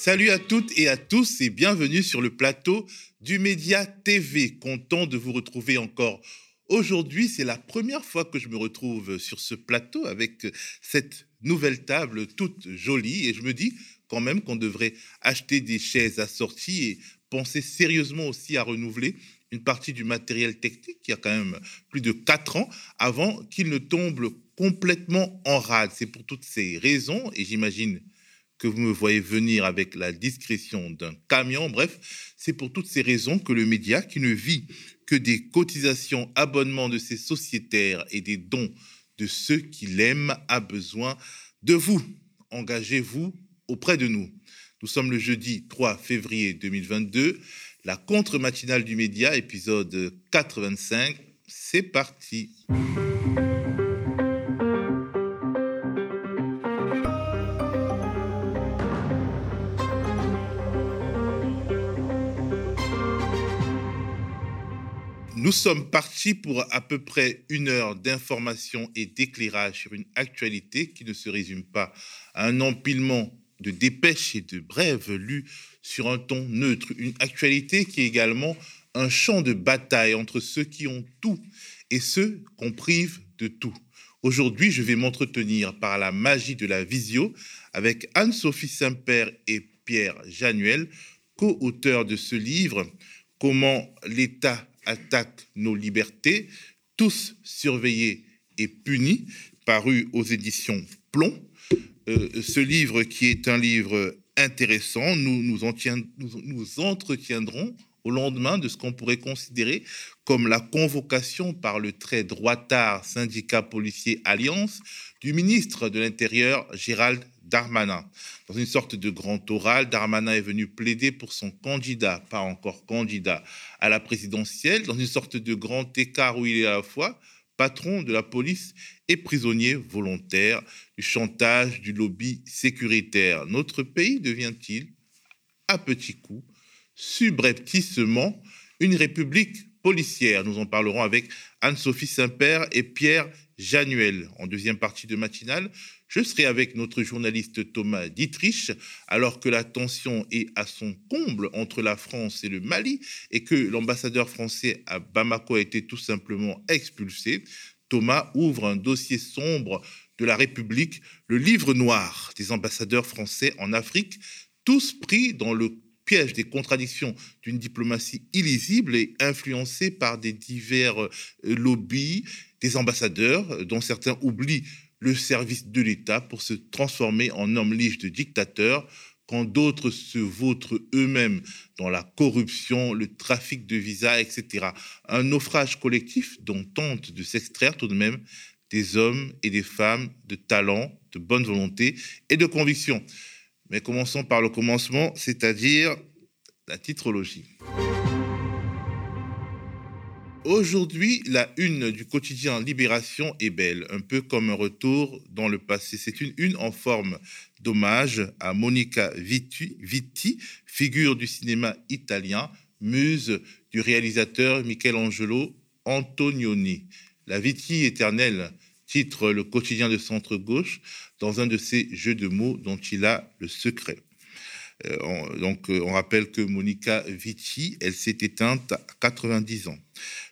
Salut à toutes et à tous et bienvenue sur le plateau du Média TV. Content de vous retrouver encore aujourd'hui. C'est la première fois que je me retrouve sur ce plateau avec cette nouvelle table toute jolie et je me dis quand même qu'on devrait acheter des chaises assorties et penser sérieusement aussi à renouveler une partie du matériel technique qui a quand même plus de 4 ans avant qu'il ne tombe complètement en rade. C'est pour toutes ces raisons, et j'imagine que vous me voyez venir avec la discrétion d'un camion. Bref, c'est pour toutes ces raisons que le média, qui ne vit que des cotisations, abonnements de ses sociétaires et des dons de ceux qui l'aiment, a besoin de vous. Engagez-vous auprès de nous. Nous sommes le jeudi 3 février 2022, la contre-matinale du média, épisode 85. C'est parti. Nous sommes partis pour à peu près une heure d'information et d'éclairage sur une actualité qui ne se résume pas à un empilement de dépêches et de brèves lues sur un ton neutre. Une actualité qui est également un champ de bataille entre ceux qui ont tout et ceux qu'on prive de tout. Aujourd'hui, je vais m'entretenir par la magie de la visio avec Anne-Sophie Saint-Père et Pierre Januel, co-auteurs de ce livre Comment l'État attaque nos libertés, tous surveillés et punis, paru aux éditions Plomb. Euh, ce livre qui est un livre intéressant, nous nous, en nous, nous entretiendrons au lendemain de ce qu'on pourrait considérer comme la convocation par le très droitard syndicat policier Alliance du ministre de l'Intérieur Gérald Darmanin. Dans une sorte de grand oral, Darmanin est venu plaider pour son candidat, pas encore candidat, à la présidentielle, dans une sorte de grand écart où il est à la fois patron de la police et prisonnier volontaire du chantage du lobby sécuritaire. Notre pays devient-il, à petits coups, subrepticement, une république policière Nous en parlerons avec Anne-Sophie Saint-Père et Pierre Januel. En deuxième partie de matinale, je serai avec notre journaliste Thomas Dietrich, alors que la tension est à son comble entre la France et le Mali et que l'ambassadeur français à Bamako a été tout simplement expulsé. Thomas ouvre un dossier sombre de la République, le livre noir des ambassadeurs français en Afrique, tous pris dans le piège des contradictions d'une diplomatie illisible et influencée par des divers euh, lobbies, des ambassadeurs dont certains oublient le service de l'État pour se transformer en homme lige de dictateur, quand d'autres se vautrent eux-mêmes dans la corruption, le trafic de visas, etc. Un naufrage collectif dont tentent de s'extraire tout de même des hommes et des femmes de talent, de bonne volonté et de conviction. Mais commençons par le commencement, c'est-à-dire la titrologie. Aujourd'hui, la une du quotidien Libération est belle, un peu comme un retour dans le passé. C'est une une en forme d'hommage à Monica Vitti, figure du cinéma italien, muse du réalisateur Michelangelo Antonioni. La Vitti éternelle titre le quotidien de centre-gauche dans un de ses jeux de mots dont il a le secret. Euh, donc, euh, on rappelle que Monica Vici, elle s'est éteinte à 90 ans.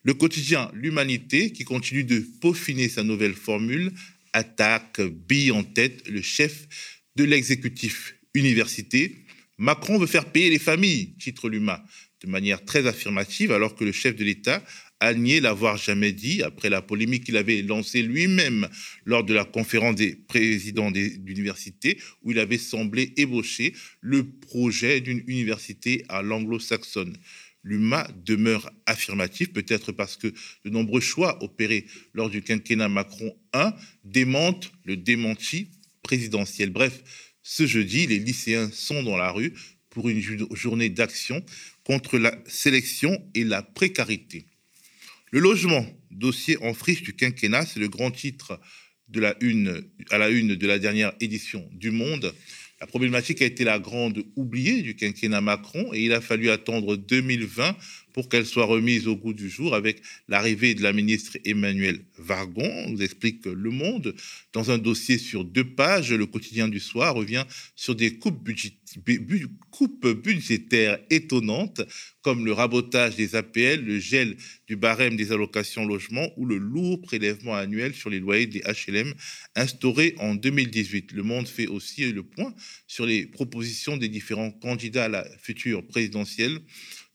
Le quotidien L'Humanité, qui continue de peaufiner sa nouvelle formule, attaque, bille en tête le chef de l'exécutif université. Macron veut faire payer les familles, titre l'UMA, de manière très affirmative, alors que le chef de l'État a nié l'avoir jamais dit après la polémique qu'il avait lancée lui-même lors de la conférence des présidents d'universités où il avait semblé ébaucher le projet d'une université à l'anglo-saxonne. L'UMA demeure affirmatif, peut-être parce que de nombreux choix opérés lors du quinquennat Macron 1 démentent le démenti présidentiel. Bref, ce jeudi, les lycéens sont dans la rue pour une journée d'action contre la sélection et la précarité. Le logement, dossier en friche du quinquennat, c'est le grand titre de la une, à la une de la dernière édition du Monde. La problématique a été la grande oubliée du quinquennat Macron et il a fallu attendre 2020 pour qu'elle soit remise au goût du jour avec l'arrivée de la ministre Emmanuelle Vargon, nous explique Le Monde. Dans un dossier sur deux pages, le quotidien du soir revient sur des coupes, budgétaires étonnantes, comme le rabotage des APL, le gel du barème des allocations logement ou le lourd prélèvement annuel sur les loyers des HLM instauré en 2018. Le Monde fait aussi le point sur les propositions des différents candidats à la future présidentielle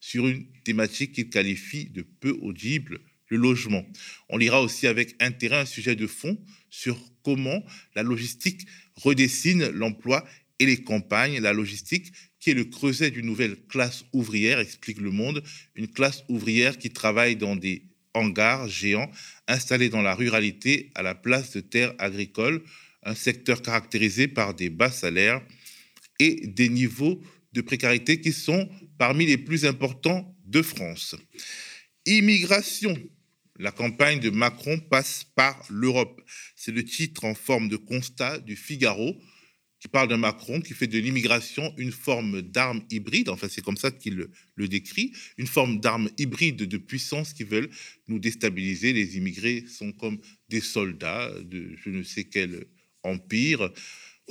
sur une thématique qu'il qualifie de peu audible, le logement. On lira aussi avec intérêt un sujet de fond sur comment la logistique redessine l'emploi et les campagnes. La logistique qui est le creuset d'une nouvelle classe ouvrière, explique Le Monde, une classe ouvrière qui travaille dans des hangars géants installés dans la ruralité à la place de terres agricoles, un secteur caractérisé par des bas salaires et des niveaux de précarité qui sont parmi les plus importants de France. Immigration. La campagne de Macron passe par l'Europe. C'est le titre en forme de constat du Figaro qui parle de Macron qui fait de l'immigration une forme d'arme hybride, enfin c'est comme ça qu'il le, décrit, une forme d'arme hybride de puissance qui veulent nous déstabiliser. Les immigrés sont comme des soldats de je ne sais quel empire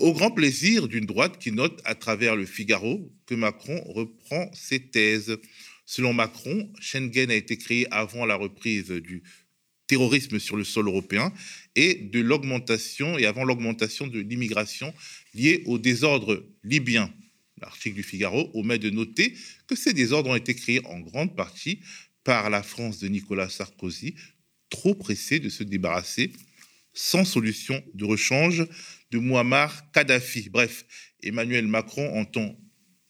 au grand plaisir d'une droite qui note à travers le Figaro que Macron reprend ses thèses. Selon Macron, Schengen a été créé avant la reprise du terrorisme sur le sol européen et de l'augmentation et avant l'augmentation de l'immigration liée au désordre libyen. L'article du Figaro omet de noter que ces désordres ont été créés en grande partie par la France de Nicolas Sarkozy, trop pressé de se débarrasser sans solution de rechange de Muammar Kadhafi. Bref, Emmanuel Macron entend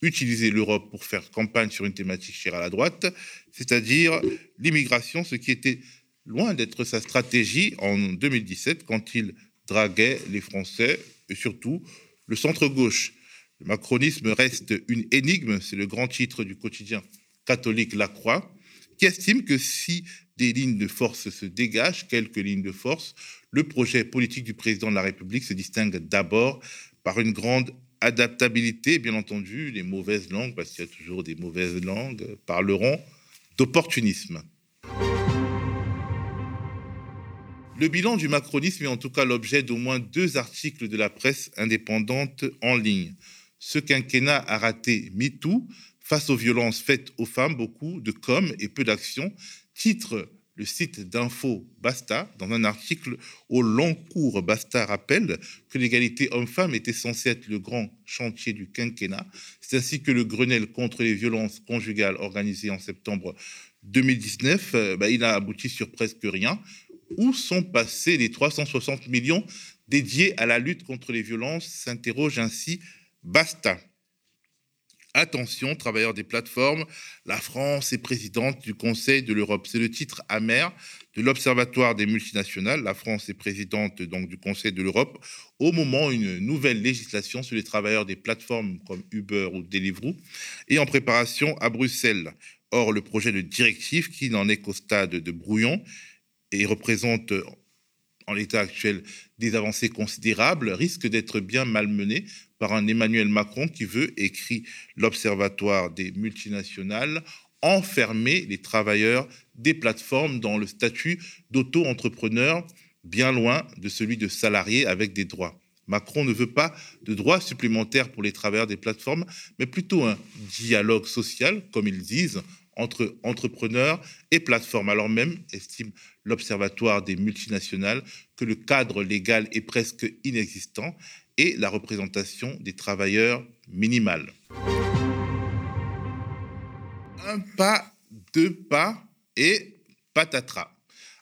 utiliser l'Europe pour faire campagne sur une thématique chère à la droite, c'est-à-dire l'immigration, ce qui était loin d'être sa stratégie en 2017 quand il draguait les Français et surtout le centre-gauche. Le macronisme reste une énigme, c'est le grand titre du quotidien catholique La Croix, qui estime que si des lignes de force se dégagent, quelques lignes de force, le projet politique du président de la République se distingue d'abord par une grande adaptabilité, bien entendu, les mauvaises langues, parce qu'il y a toujours des mauvaises langues, parleront d'opportunisme. Le bilan du macronisme est en tout cas l'objet d'au moins deux articles de la presse indépendante en ligne. Ce quinquennat a raté MeToo. Face aux violences faites aux femmes, beaucoup de com et peu d'action. Titre le site d'info Basta, dans un article au long cours, Basta rappelle que l'égalité homme-femme était censée être le grand chantier du quinquennat. C'est ainsi que le Grenelle contre les violences conjugales organisé en septembre 2019, euh, bah, il a abouti sur presque rien. Où sont passés les 360 millions dédiés à la lutte contre les violences s'interroge ainsi Basta. Attention, travailleurs des plateformes, la France est présidente du Conseil de l'Europe. C'est le titre amer de l'Observatoire des multinationales. La France est présidente donc du Conseil de l'Europe au moment où une nouvelle législation sur les travailleurs des plateformes comme Uber ou Deliveroo est en préparation à Bruxelles. Or, le projet de directive, qui n'en est qu'au stade de brouillon et représente en l'état actuel des avancées considérables, risque d'être bien malmené par un Emmanuel Macron qui veut, écrit l'Observatoire des multinationales, enfermer les travailleurs des plateformes dans le statut d'auto-entrepreneur, bien loin de celui de salarié avec des droits. Macron ne veut pas de droits supplémentaires pour les travailleurs des plateformes, mais plutôt un dialogue social, comme ils disent, entre entrepreneurs et plateformes, alors même, estime l'Observatoire des multinationales, que le cadre légal est presque inexistant et la représentation des travailleurs minimale. Un pas, deux pas et patatras.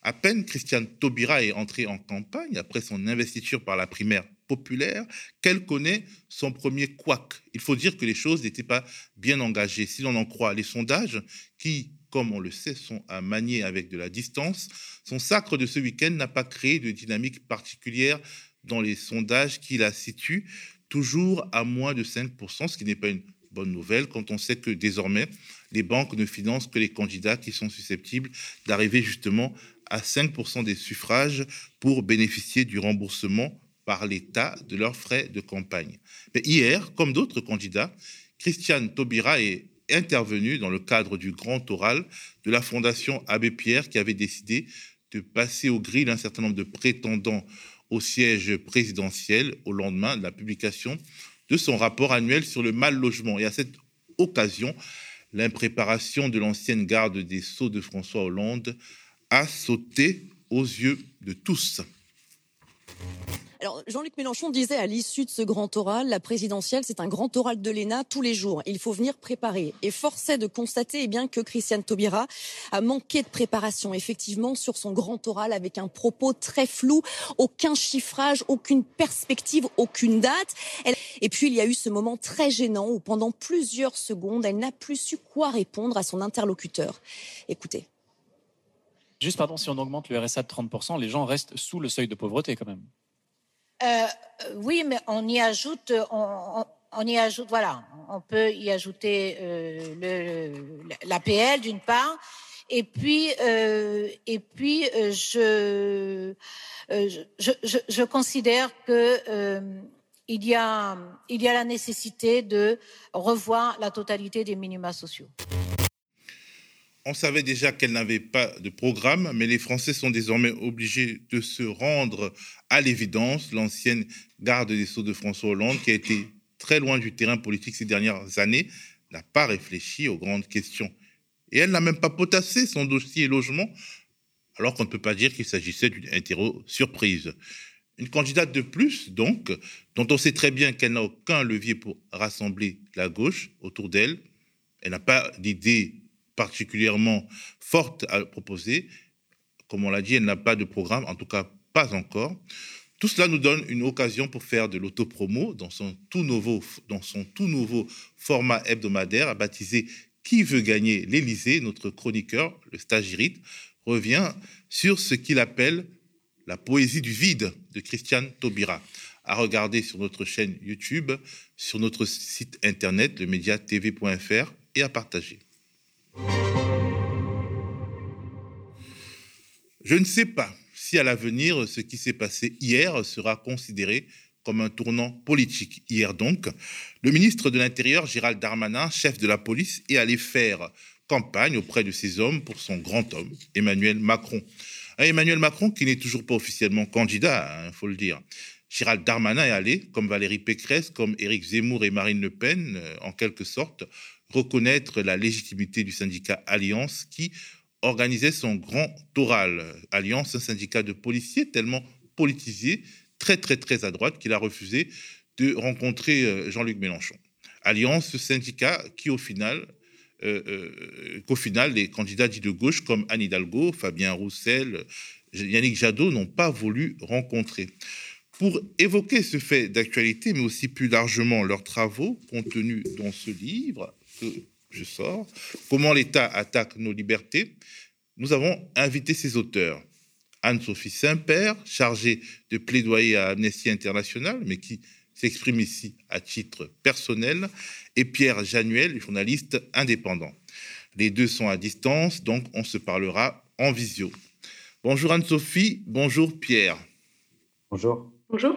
À peine Christiane Taubira est entrée en campagne après son investiture par la primaire populaire qu'elle connaît son premier couac. Il faut dire que les choses n'étaient pas bien engagées. Si l'on en croit les sondages, qui, comme on le sait, sont à manier avec de la distance, son sacre de ce week-end n'a pas créé de dynamique particulière dans les sondages qui la situent toujours à moins de 5%, ce qui n'est pas une bonne nouvelle quand on sait que désormais, les banques ne financent que les candidats qui sont susceptibles d'arriver justement à 5% des suffrages pour bénéficier du remboursement par l'État de leurs frais de campagne. Mais hier, comme d'autres candidats, Christiane Taubira est intervenu dans le cadre du grand oral de la Fondation Abbé Pierre qui avait décidé de passer au grill un certain nombre de prétendants au siège présidentiel au lendemain de la publication de son rapport annuel sur le mal logement. Et à cette occasion, l'impréparation de l'ancienne garde des Sceaux de François Hollande a sauté aux yeux de tous. Alors, Jean-Luc Mélenchon disait à l'issue de ce grand oral, la présidentielle, c'est un grand oral de l'ENA tous les jours. Il faut venir préparer. Et force est de constater eh bien, que Christiane Taubira a manqué de préparation, effectivement, sur son grand oral avec un propos très flou, aucun chiffrage, aucune perspective, aucune date. Et puis, il y a eu ce moment très gênant où pendant plusieurs secondes, elle n'a plus su quoi répondre à son interlocuteur. Écoutez. Juste, pardon, si on augmente le RSA de 30%, les gens restent sous le seuil de pauvreté quand même. Euh, oui, mais on y ajoute, on, y ajoute, voilà, on peut y ajouter euh, l'APL d'une part, et puis, euh, et puis je, je, je, considère que il y, a, il y a la nécessité de revoir la totalité des minima sociaux. On savait déjà qu'elle n'avait pas de programme, mais les Français sont désormais obligés de se rendre à l'évidence. L'ancienne garde des Sceaux de François Hollande, qui a été très loin du terrain politique ces dernières années, n'a pas réfléchi aux grandes questions. Et elle n'a même pas potassé son dossier logement, alors qu'on ne peut pas dire qu'il s'agissait d'une interro surprise. Une candidate de plus, donc, dont on sait très bien qu'elle n'a aucun levier pour rassembler la gauche autour d'elle. Elle n'a pas d'idée particulièrement forte à proposer. Comme on l'a dit, elle n'a pas de programme, en tout cas pas encore. Tout cela nous donne une occasion pour faire de l'autopromo dans son tout nouveau, dans son tout nouveau format hebdomadaire baptisé Qui veut gagner l'Élysée Notre chroniqueur, le stagirite, revient sur ce qu'il appelle la poésie du vide de Christiane Taubira, à regarder sur notre chaîne YouTube, sur notre site internet, le média tv.fr et à partager. Je ne sais pas si à l'avenir, ce qui s'est passé hier sera considéré comme un tournant politique. Hier donc, le ministre de l'Intérieur, Gérald Darmanin, chef de la police, est allé faire campagne auprès de ses hommes pour son grand homme, Emmanuel Macron. Emmanuel Macron qui n'est toujours pas officiellement candidat, il hein, faut le dire. Gérald Darmanin est allé, comme Valérie Pécresse, comme Éric Zemmour et Marine Le Pen, euh, en quelque sorte, reconnaître la légitimité du syndicat Alliance qui organisait son grand oral. Alliance, un syndicat de policiers tellement politisé, très très très à droite, qu'il a refusé de rencontrer euh, Jean-Luc Mélenchon. Alliance, ce syndicat qui au final, euh, euh, qu'au final, les candidats dits de gauche comme Anne Hidalgo, Fabien Roussel, Yannick Jadot n'ont pas voulu rencontrer. Pour évoquer ce fait d'actualité, mais aussi plus largement leurs travaux contenus dans ce livre, que je sors, Comment l'État attaque nos libertés, nous avons invité ces auteurs. Anne-Sophie Saint-Père, chargée de plaidoyer à Amnesty International, mais qui s'exprime ici à titre personnel, et Pierre Januel, journaliste indépendant. Les deux sont à distance, donc on se parlera en visio. Bonjour Anne-Sophie, bonjour Pierre. Bonjour. Bonjour.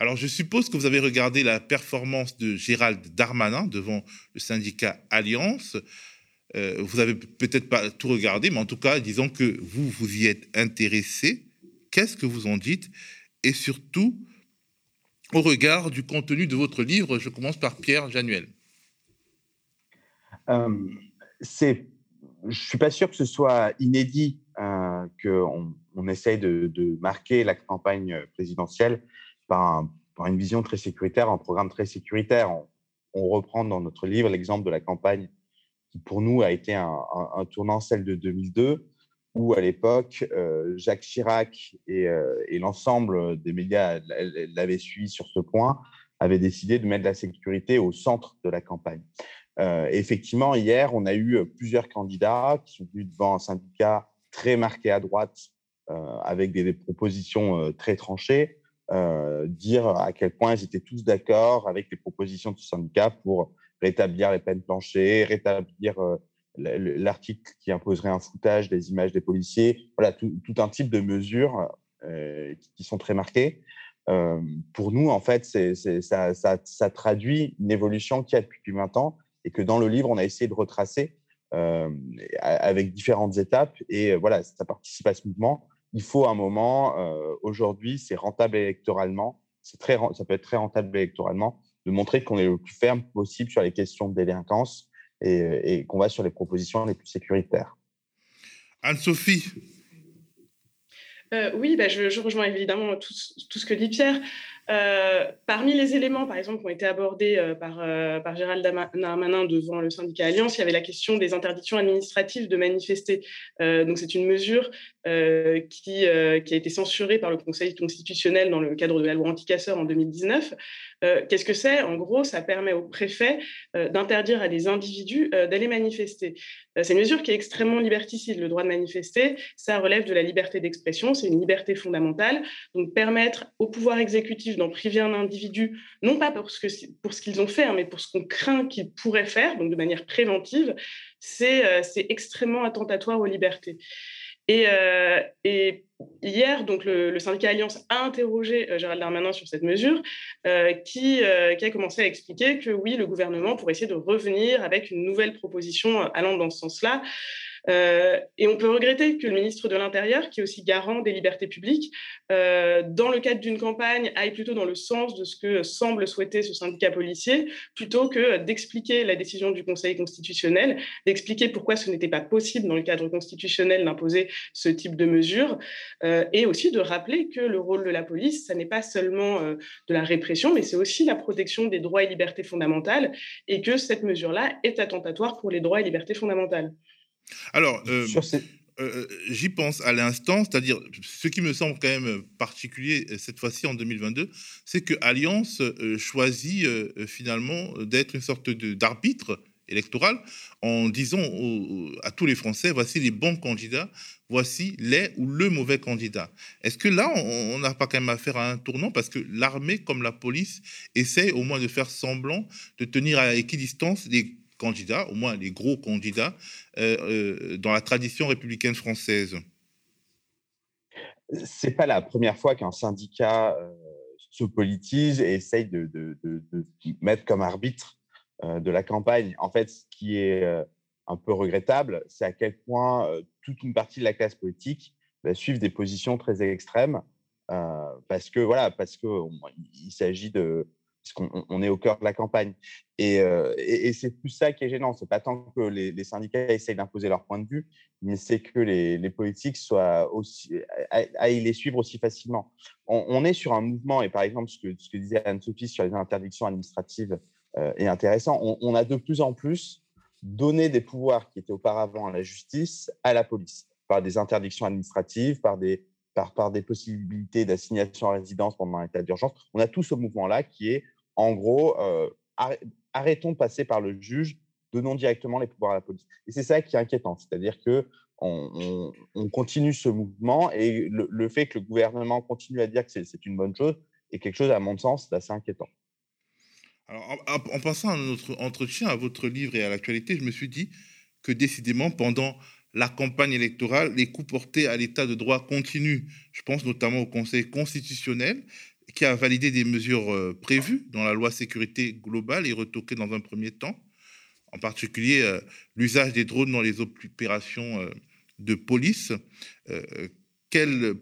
Alors, je suppose que vous avez regardé la performance de Gérald Darmanin devant le syndicat Alliance. Euh, vous avez peut-être pas tout regardé, mais en tout cas, disons que vous vous y êtes intéressé. Qu'est-ce que vous en dites? Et surtout, au regard du contenu de votre livre, je commence par Pierre Januel. Euh, c'est, je suis pas sûr que ce soit inédit euh, qu'on on essaye de, marquer la campagne présidentielle par, une vision très sécuritaire, un programme très sécuritaire. On, reprend dans notre livre l'exemple de la campagne qui, pour nous, a été un, tournant, celle de 2002, où à l'époque, euh, Jacques Chirac euh, et, l'ensemble des médias l'avaient suivi sur ce point, avaient décidé de mettre la sécurité au centre de la campagne. Euh, effectivement, hier, on a eu plusieurs candidats qui sont venus devant un syndicat très marqué à droite, avec des propositions très tranchées, euh, dire à quel point ils étaient tous d'accord avec les propositions ce syndicat pour rétablir les peines planchées, rétablir euh, l'article qui imposerait un foutage des images des policiers. Voilà, tout, un type de mesures euh, qui sont très marquées. pour nous, en fait, ça, traduit une évolution qui a depuis 20 ans et que dans le livre, on a essayé de retracer avec différentes étapes. Et voilà, ça participe à ce mouvement. Il faut un moment, aujourd'hui, c'est rentable électoralement, très, ça peut être très rentable électoralement, de montrer qu'on est le plus ferme possible sur les questions de délinquance et, qu'on va sur les propositions les plus sécuritaires. Anne-Sophie Oui, bah, je, je, rejoins évidemment tout, tout, ce que dit Pierre. Euh, parmi les éléments, par exemple, qui ont été abordés euh, par, euh, par Gérald Darmanin devant le syndicat Alliance, il y avait la question des interdictions administratives de manifester. donc, c'est une mesure qui, qui, a été censurée par le Conseil constitutionnel dans le cadre de la loi anticasseur en 2019. Qu'est-ce que c'est? En gros, ça permet au préfet d'interdire à des individus d'aller manifester. c'est une mesure qui est extrêmement liberticide. Le droit de manifester, ça relève de la liberté d'expression, c'est une liberté fondamentale. Donc, permettre au pouvoir exécutif d'en priver un individu, non pas pour ce, qu'ils ont fait, hein, mais pour ce qu'on craint qu'ils pourraient faire, donc de manière préventive, c'est euh, extrêmement attentatoire aux libertés. Et, euh, et hier, donc le, syndicat Alliance a interrogé euh, Gérald Darmanin sur cette mesure, qui, qui, a commencé à expliquer que oui, le gouvernement pourrait essayer de revenir avec une nouvelle proposition allant dans ce sens-là. Euh, et on peut regretter que le ministre de l'Intérieur, qui est aussi garant des libertés publiques, euh, dans le cadre d'une campagne, aille plutôt dans le sens de ce que semble souhaiter ce syndicat policier, plutôt que d'expliquer la décision du Conseil constitutionnel, d'expliquer pourquoi ce n'était pas possible dans le cadre constitutionnel d'imposer ce type de mesures, euh, et aussi de rappeler que le rôle de la police, ça n'est pas seulement de la répression, mais c'est aussi la protection des droits et libertés fondamentales, et que cette mesure-là est attentatoire pour les droits et libertés fondamentales. Alors, euh, euh, euh, j'y pense à l'instant, c'est-à-dire ce qui me semble quand même particulier cette fois-ci en 2022, c'est que Alliance choisit finalement d'être une sorte d'arbitre électoral en disant à tous les Français, voici les bons candidats, voici les ou le mauvais candidat. Est-ce que là, on n'a pas quand même affaire à un tournant parce que l'armée, comme la police, essaie au moins de faire semblant de tenir à équidistance les candidats, au moins les gros candidats, euh, euh, dans la tradition républicaine française C'est pas la première fois qu'un syndicat euh, se politise et essaye de, mettre comme arbitre de la campagne. En fait, ce qui est un peu regrettable, c'est à quel point toute une partie de la classe politique va suivre des positions très extrêmes parce que voilà, parce que il s'agit de qu'on est au cœur de la campagne. Euh, et, c'est plus ça qui est gênant. C'est pas tant que les, syndicats essayent d'imposer leur point de vue, mais c'est que les, politiques soient aussi, aillent les suivre aussi facilement. On, est sur un mouvement, et par exemple, ce que, disait Anne-Sophie sur les interdictions administratives euh, est intéressant. On, a de plus en plus donné des pouvoirs qui étaient auparavant à la justice à la police, par des interdictions administratives, par des, par des possibilités d'assignation à résidence pendant un état d'urgence. On a tout ce mouvement-là qui est en gros, arrêtons de passer par le juge, donnons directement les pouvoirs à la police. Et c'est ça qui est inquiétant, c'est-à-dire que on, continue ce mouvement et le, fait que le gouvernement continue à dire que c'est une bonne chose est quelque chose, à mon sens, d'assez inquiétant. Alors, en, pensant à notre entretien, à votre livre et à l'actualité, je me suis dit que décidément, pendant la campagne électorale, les coups portés à l'état de droit continuent. Je pense notamment au Conseil constitutionnel qui a validé des mesures euh, prévues dans la loi sécurité globale et retoquées dans un premier temps, en particulier euh, l'usage des drones dans les opérations euh, de police.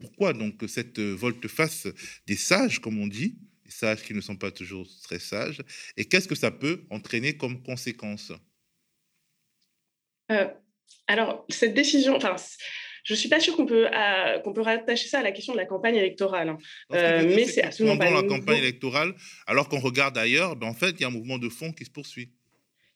Pourquoi donc cette volte-face des sages, comme on dit, des sages qui ne sont pas toujours très sages, et qu'est-ce que ça peut entraîner comme conséquence? Alors, cette décision, enfin, je ne suis pas sûre qu'on peut, qu'on peut rattacher ça à la question de la campagne électorale. Hein. Euh, mais c'est absolument pas. La campagne électorale, alors qu'on regarde ailleurs, ben en fait, il y a un mouvement de fond qui se poursuit.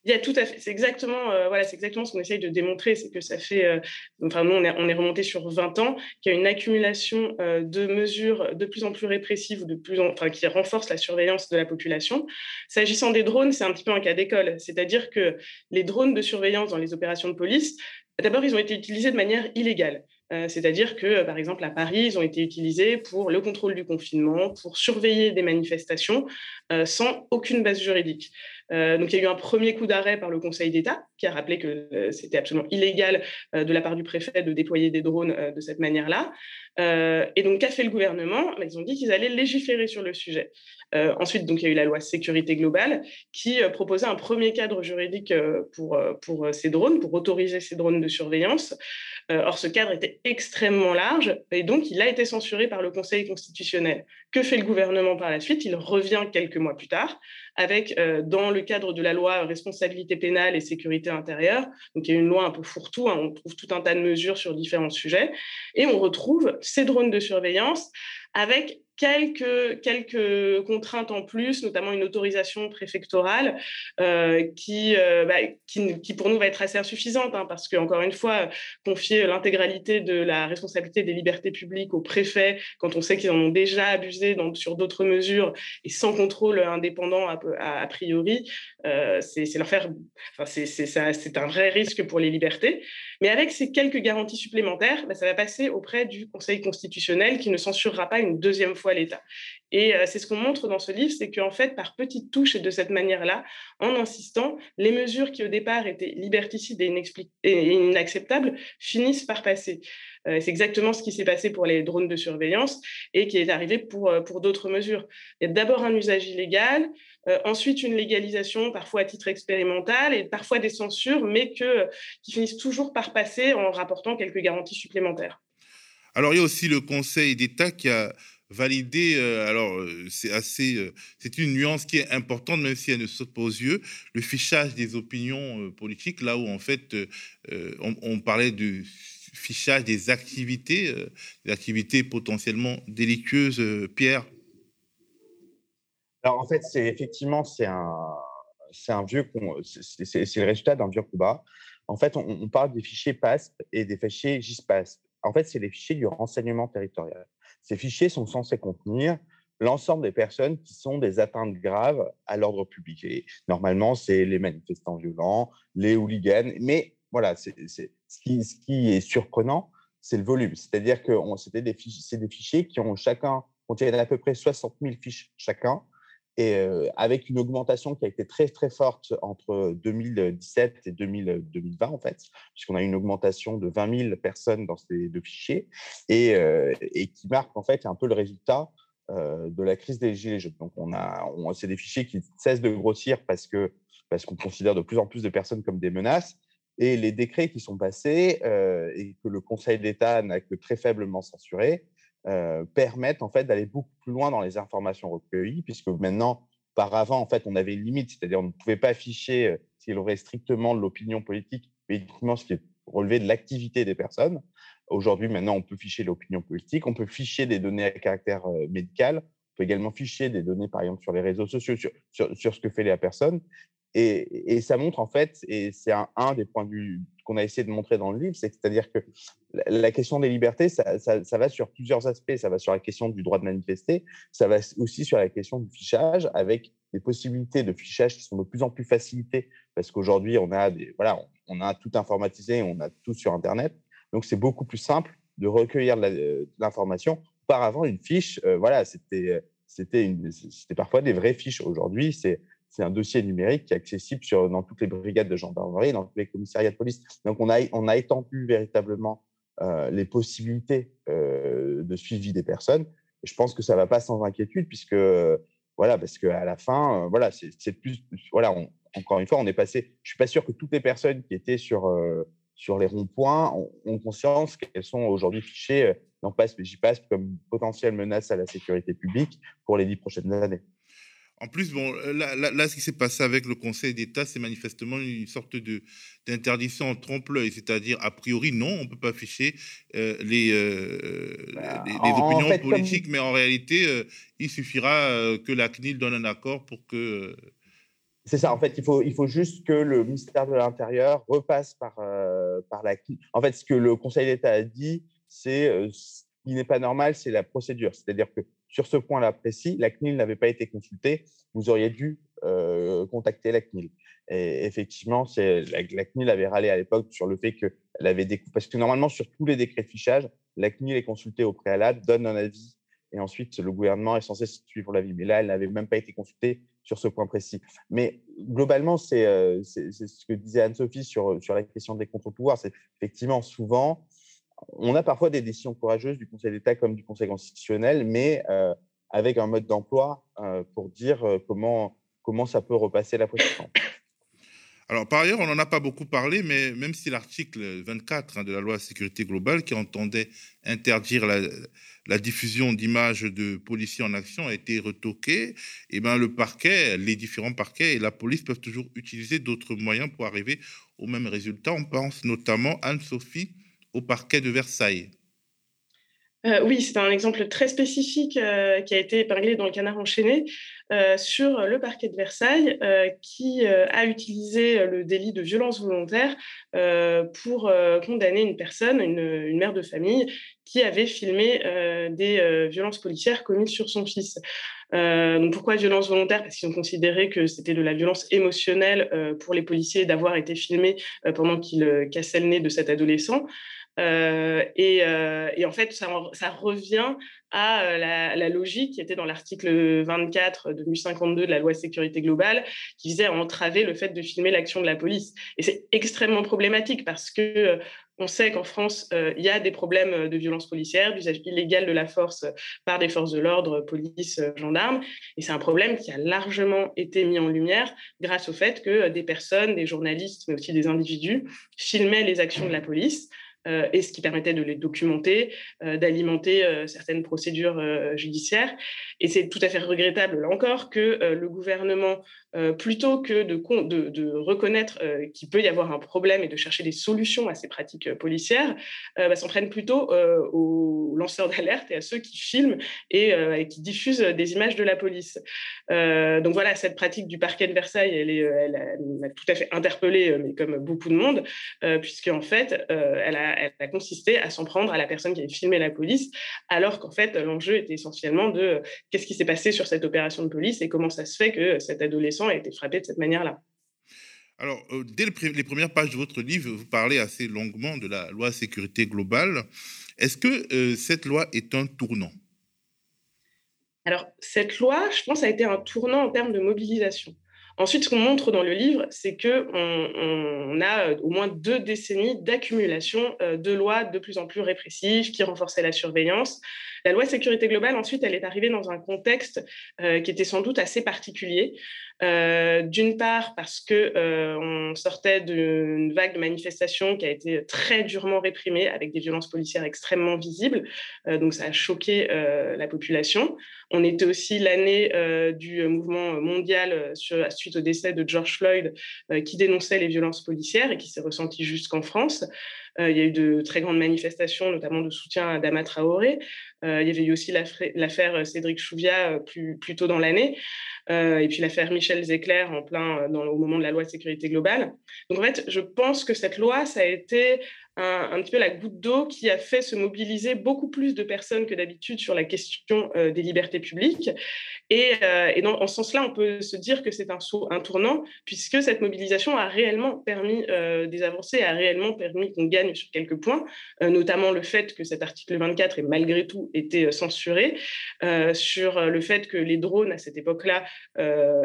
Il y a tout à fait. C'est exactement, euh, voilà, c'est exactement ce qu'on essaye de démontrer, c'est que ça fait, euh, enfin nous on est, on est, remonté sur 20 ans, qu'il y a une accumulation de mesures de plus en plus répressives de plus, en, enfin qui renforcent la surveillance de la population. S'agissant des drones, c'est un petit peu un cas d'école, c'est-à-dire que les drones de surveillance dans les opérations de police, D'abord, ils ont été utilisés de manière illégale. Euh, c'est-à-dire que, euh, par exemple, à Paris, ils ont été utilisés pour le contrôle du confinement, pour surveiller des manifestations euh, sans aucune base juridique. Donc il y a eu un premier coup d'arrêt par le Conseil d'État qui a rappelé que c'était absolument illégal de la part du préfet de déployer des drones de cette manière-là. et donc, qu'a fait le gouvernement? Bah, Ils ont dit qu'ils allaient légiférer sur le sujet. ensuite, donc, il y a eu la loi sécurité globale qui proposait un premier cadre juridique pour, pour ces drones, pour autoriser ces drones de surveillance. or, ce cadre était extrêmement large et donc il a été censuré par le Conseil constitutionnel. Que fait le gouvernement par la suite? Il revient quelques mois plus tard avec, dans le cadre de la loi responsabilité pénale et sécurité intérieure, donc il y a une loi un peu fourre-tout, hein, on trouve tout un tas de mesures sur différents sujets, et on retrouve ces drones de surveillance avec quelques, quelques contraintes en plus, notamment une autorisation préfectorale euh, qui, euh, bah, qui, pour nous va être assez insuffisante, hein, parce qu'encore une fois, confier l'intégralité de la responsabilité des libertés publiques au préfet, quand on sait qu'ils en ont déjà abusé sur d'autres mesures et sans contrôle indépendant a, a, priori, euh, c'est leur faire, enfin, c'est un vrai risque pour les libertés. Mais avec ces quelques garanties supplémentaires, bah, ça va passer auprès du Conseil constitutionnel qui ne censurera pas une deuxième fois l'État. Et euh, c'est ce qu'on montre dans ce livre, c'est qu'en fait, par petites touches et de cette manière-là, en insistant, les mesures qui au départ étaient liberticides et, inacceptables finissent par passer. Euh, c'est exactement ce qui s'est passé pour les drones de surveillance et qui est arrivé pour, euh, pour d'autres mesures. Il y a d'abord un usage illégal, ensuite une légalisation, parfois à titre expérimental, et parfois des censures, mais qui finissent toujours par passer en rapportant quelques garanties supplémentaires. Alors, il y a aussi le Conseil d'État qui a validé, euh, alors euh, c'est assez, euh, c'est une nuance qui est importante, même si elle ne saute pas aux yeux, le fichage des opinions politiques, là où en fait on, parlait du fichage des activités, des activités potentiellement délictueuses, Pierre. Alors en fait, c'est effectivement c'est un, c'est un vieux, c'est le résultat d'un vieux combat. En fait, on, on, parle des fichiers PASP et des fichiers GISPASP. En fait, c'est les fichiers du renseignement territorial. Ces fichiers sont censés contenir l'ensemble des personnes qui sont des atteintes graves à l'ordre public. Normalement, c'est les manifestants violents, les hooligans. Mais voilà, ce, qui, est surprenant, c'est le volume. C'est-à-dire que c'est des fichiers qui ont chacun, contiennent à peu près 60 000 fiches chacun et avec une augmentation qui a été très très forte entre 2017 et 2020 en fait, puisqu'on a une augmentation de 20 000 personnes dans ces deux fichiers et, qui marque en fait un peu le résultat de la crise des gilets jaunes. Donc on a, c'est des fichiers qui cessent de grossir parce que parce qu'on considère de plus en plus de personnes comme des menaces et les décrets qui sont passés et que le Conseil d'État n'a que très faiblement censuré euh, permettent en fait d'aller beaucoup plus loin dans les informations recueillies, puisque maintenant, par avant, en fait, on avait une limite, c'est-à-dire on ne pouvait pas afficher euh, s'il aurait strictement l'opinion politique, mais uniquement ce qui est relevé de l'activité des personnes. Aujourd'hui, maintenant, on peut ficher l'opinion politique, on peut ficher des données à caractère euh, médical, on peut également ficher des données, par exemple, sur les réseaux sociaux, sur, ce que fait la personne. Et, ça montre en fait, et c'est un, des points de vue qu'on a essayé de montrer dans le livre, c'est-à-dire que la question des libertés, ça, va sur plusieurs aspects. Ça va sur la question du droit de manifester, ça va aussi sur la question du fichage, avec des possibilités de fichage qui sont de plus en plus facilitées, parce qu'aujourd'hui, on a voilà, on a tout informatisé, on a tout sur Internet. Donc, c'est beaucoup plus simple de recueillir de l'information. Auparavant, une fiche, euh, voilà, c'était c'était parfois des vraies fiches. Aujourd'hui, c'est c'est un dossier numérique qui est accessible dans toutes les brigades de gendarmerie, dans tous les commissariats de police. Donc, on a, on étendu véritablement euh, les possibilités euh, de suivi des personnes. Et je pense que ça ne va pas sans inquiétude, puisque, voilà, parce qu'à la fin, euh, voilà, c'est plus, voilà, encore une fois, on est passé. Je suis pas sûr que toutes les personnes qui étaient sur, sur les ronds-points ont, ont, conscience qu'elles sont aujourd'hui fichées, non pas j'y passe comme potentielle menace à la sécurité publique pour les dix prochaines années. En plus, bon, là, ce qui s'est passé avec le Conseil d'État, c'est manifestement une sorte de d'interdiction en trompe-l'œil, c'est-à-dire a priori non, on ne peut pas afficher euh, les, euh, bah, les, opinions politiques, mais en réalité, euh, il suffira que la CNIL donne un accord pour que. C'est ça. En fait, il faut il faut juste que le ministère de l'Intérieur repasse par par la CNIL. En fait, ce que le Conseil d'État a dit, c'est ce qui n'est pas normal, c'est la procédure, c'est-à-dire que sur ce point-là précis, la CNIL n'avait pas été consultée, vous auriez dû euh, contacter la CNIL. Et effectivement, la, CNIL avait râlé à l'époque sur le fait qu'elle avait découpé. Parce que normalement, sur tous les décrets de fichage, la CNIL est consultée au préalable, donne un avis, et ensuite le gouvernement est censé suivre l'avis. Mais là, elle n'avait même pas été consultée, sur ce point précis. Mais globalement, c'est ce que disait Anne-Sophie sur la question des contre-pouvoirs. C'est effectivement souvent, on a parfois des décisions courageuses du Conseil d'État comme du Conseil constitutionnel, mais avec un mode d'emploi pour dire comment, comment ça peut repasser la pression. Alors, par ailleurs, on n'en a pas beaucoup parlé, mais même si l'article 24 hein, de la loi sécurité globale, qui entendait interdire la, diffusion d'images de policiers en action, a été retoqué, eh ben, le parquet, les différents parquets et la police peuvent toujours utiliser d'autres moyens pour arriver au même résultat. On pense notamment, Anne-Sophie, au parquet de Versailles. Euh, oui, c'est un exemple très spécifique euh, qui a été épinglé dans le canard enchaîné euh, sur le parquet de Versailles qui a utilisé le délit de violence volontaire pour condamner une personne, une, mère de famille, qui avait filmé des violences policières commises sur son fils. pourquoi violence volontaire? Parce qu'ils ont considéré que c'était de la violence émotionnelle pour les policiers d'avoir été filmés pendant qu'ils cassaient le nez de cet adolescent. Euh, euh, et, en fait, ça, revient à euh, la, logique qui était dans l'article 24 de 1052 de la loi sécurité globale, qui visait à entraver le fait de filmer l'action de la police. Et c'est extrêmement problématique parce que on sait qu'en France, il y a des problèmes de violence policière, d'usage illégal de la force par des forces de l'ordre, police, gendarmes. Et c'est un problème qui a largement été mis en lumière grâce au fait que des personnes, des journalistes, mais aussi des individus, filmaient les actions de la police. Euh, et ce qui permettait de les documenter, euh, d'alimenter euh, certaines procédures judiciaires. Et c'est tout à fait regrettable, encore, que le gouvernement, plutôt que de, reconnaître qu'il peut y avoir un problème et de chercher des solutions à ces pratiques policières, bah, s'en prenne plutôt aux lanceurs d'alerte et à ceux qui filment et, qui diffusent des images de la police. donc voilà, cette pratique du parquet de Versailles, elle, est, m'a tout à fait interpellée, mais comme beaucoup de monde, puisque en fait, elle a elle a consisté à s'en prendre à la personne qui avait filmé la police, alors qu'en fait, l'enjeu était essentiellement de euh, qu'est-ce qui s'est passé sur cette opération de police et comment ça se fait que cet adolescent a été frappé de cette manière-là. Alors, euh, dès les premières pages de votre livre, vous parlez assez longuement de la loi sécurité globale. Est-ce que euh, cette loi est un tournant? Alors, cette loi, je pense, a été un tournant en termes de mobilisation. Ensuite, ce qu'on montre dans le livre, c'est qu'on on a euh, au moins deux décennies d'accumulation de lois de plus en plus répressives qui renforçaient la surveillance. La loi sécurité globale, ensuite, elle est arrivée dans un contexte qui était sans doute assez particulier. D'une part, parce que on sortait d'une vague de manifestations qui a été très durement réprimée avec des violences policières extrêmement visibles. donc, ça a choqué la population. On était aussi l'année du mouvement mondial suite au décès de George Floyd, qui dénonçait les violences policières et qui s'est ressenti jusqu'en France. Il y a eu de très grandes manifestations, notamment de soutien à Dama Traoré. il y avait eu aussi l'affaire Cédric Chouviat plus, tôt dans l'année. Euh, et puis l'affaire Michel Zecler en plein au moment de la loi de sécurité globale. Donc en fait, je pense que cette loi, ça a été un, petit peu la goutte d'eau qui a fait se mobiliser beaucoup plus de personnes que d'habitude sur la question euh, des libertés publiques. Et, euh, dans, en ce sens-là, on peut se dire que c'est un, un tournant, puisque cette mobilisation a réellement permis euh, des avancées, a réellement permis qu'on gagne sur quelques points, notamment le fait que cet article 24 ait malgré tout été censuré, sur le fait que les drones à cette époque-là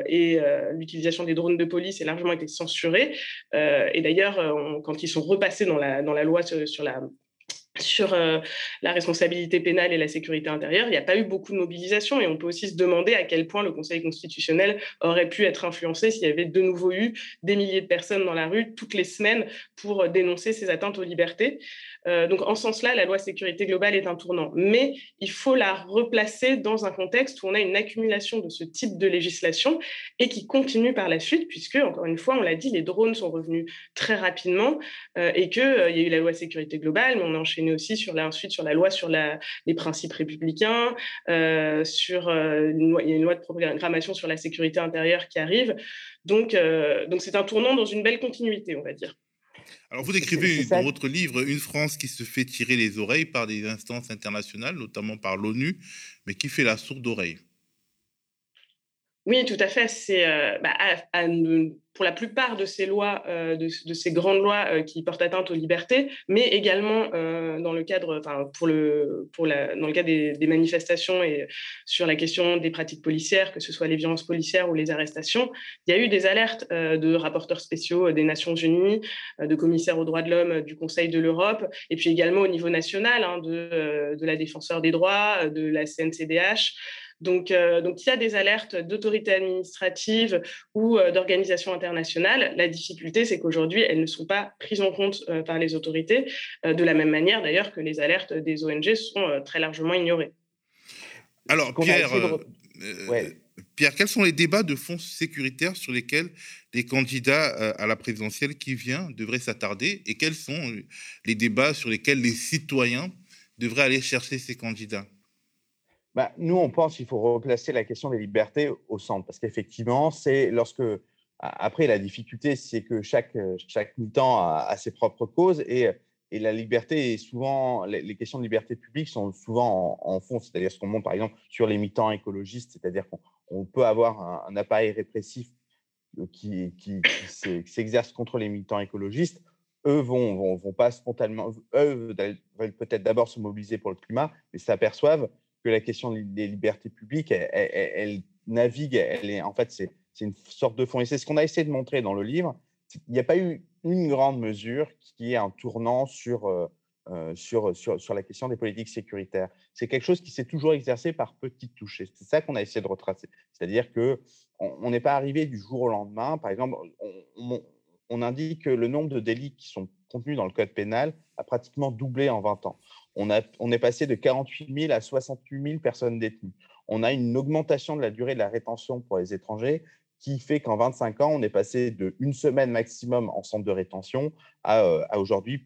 et l'utilisation des drones de police ait largement été censurée. et d'ailleurs, quand ils sont repassés dans la loi sur, la euh, la responsabilité pénale et la sécurité intérieure, il n'y a pas eu beaucoup de mobilisation et on peut aussi se demander à quel point le Conseil constitutionnel aurait pu être influencé s'il y avait de nouveau eu des milliers de personnes dans la rue toutes les semaines pour dénoncer ces atteintes aux libertés. Euh, donc, en ce sens-là, la loi sécurité globale est un tournant. Mais il faut la replacer dans un contexte où on a une accumulation de ce type de législation et qui continue par la suite, puisque, encore une fois, on l'a dit, les drones sont revenus très rapidement euh, et qu'il euh, y a eu la loi sécurité globale, mais on a enchaîné aussi sur la, ensuite sur la loi sur les principes républicains, sur une il y a une loi de programmation sur la sécurité intérieure qui arrive. Donc, donc c'est un tournant dans une belle continuité, on va dire. Alors, vous décrivez dans votre livre une France qui se fait tirer les oreilles par des instances internationales, notamment par l'ONU, mais qui fait la sourde oreille. Oui, tout à fait. C'est bah, pour la plupart de ces lois, de, ces grandes lois qui portent atteinte aux libertés, mais également dans le cadre, pour le, pour la, dans le cadre des, des, manifestations et sur la question des pratiques policières, que ce soit les violences policières ou les arrestations, il y a eu des alertes de rapporteurs spéciaux des Nations Unies, de commissaires aux droits de l'homme du Conseil de l'Europe, et puis également au niveau national hein, de, de la défenseur des droits, de la CNCDH. Donc, euh, donc, il y a des alertes d'autorités administratives ou euh, d'organisations internationales. La difficulté, c'est qu'aujourd'hui, elles ne sont pas prises en compte euh, par les autorités, de la même manière d'ailleurs que les alertes des ONG sont très largement ignorées. Alors, Pierre, Pierre, quels sont les débats de fonds sécuritaires sur lesquels les candidats à la présidentielle qui vient devraient s'attarder et quels sont les débats sur lesquels les citoyens devraient aller chercher ces candidats? Bah, nous, on pense qu'il faut replacer la question des libertés au centre, parce qu'effectivement, c'est lorsque après, la difficulté, c'est que chaque, chaque militant a, ses propres causes. Et, la liberté est souvent, les, questions de liberté publique sont souvent en, fond, c'est-à-dire ce qu'on montre par exemple sur les militants écologistes, c'est-à-dire qu'on peut avoir un, appareil répressif qui, qui, s'exerce contre les militants écologistes. Eux vont, vont, vont pas spontanément, eux veulent peut-être d'abord se mobiliser pour le climat, mais s'aperçoivent que la question des libertés publiques, elle, navigue, elle est, en fait, c'est une sorte de fond. Et c'est ce qu'on a essayé de montrer dans le livre. Il n'y a pas eu une grande mesure qui est un tournant sur, euh, euh, sur, sur, sur, la question des politiques sécuritaires. C'est quelque chose qui s'est toujours exercé par petites touches. C'est ça qu'on a essayé de retracer. C'est-à-dire que on n'est pas arrivé du jour au lendemain. Par exemple, on, indique que le nombre de délits qui sont contenus dans le code pénal a pratiquement doublé en 20 ans on, est passé de 48 000 à 68 000 personnes détenues. On a une augmentation de la durée de la rétention pour les étrangers qui fait qu'en 25 ans, on est passé de une semaine maximum en centre de rétention à, euh, aujourd'hui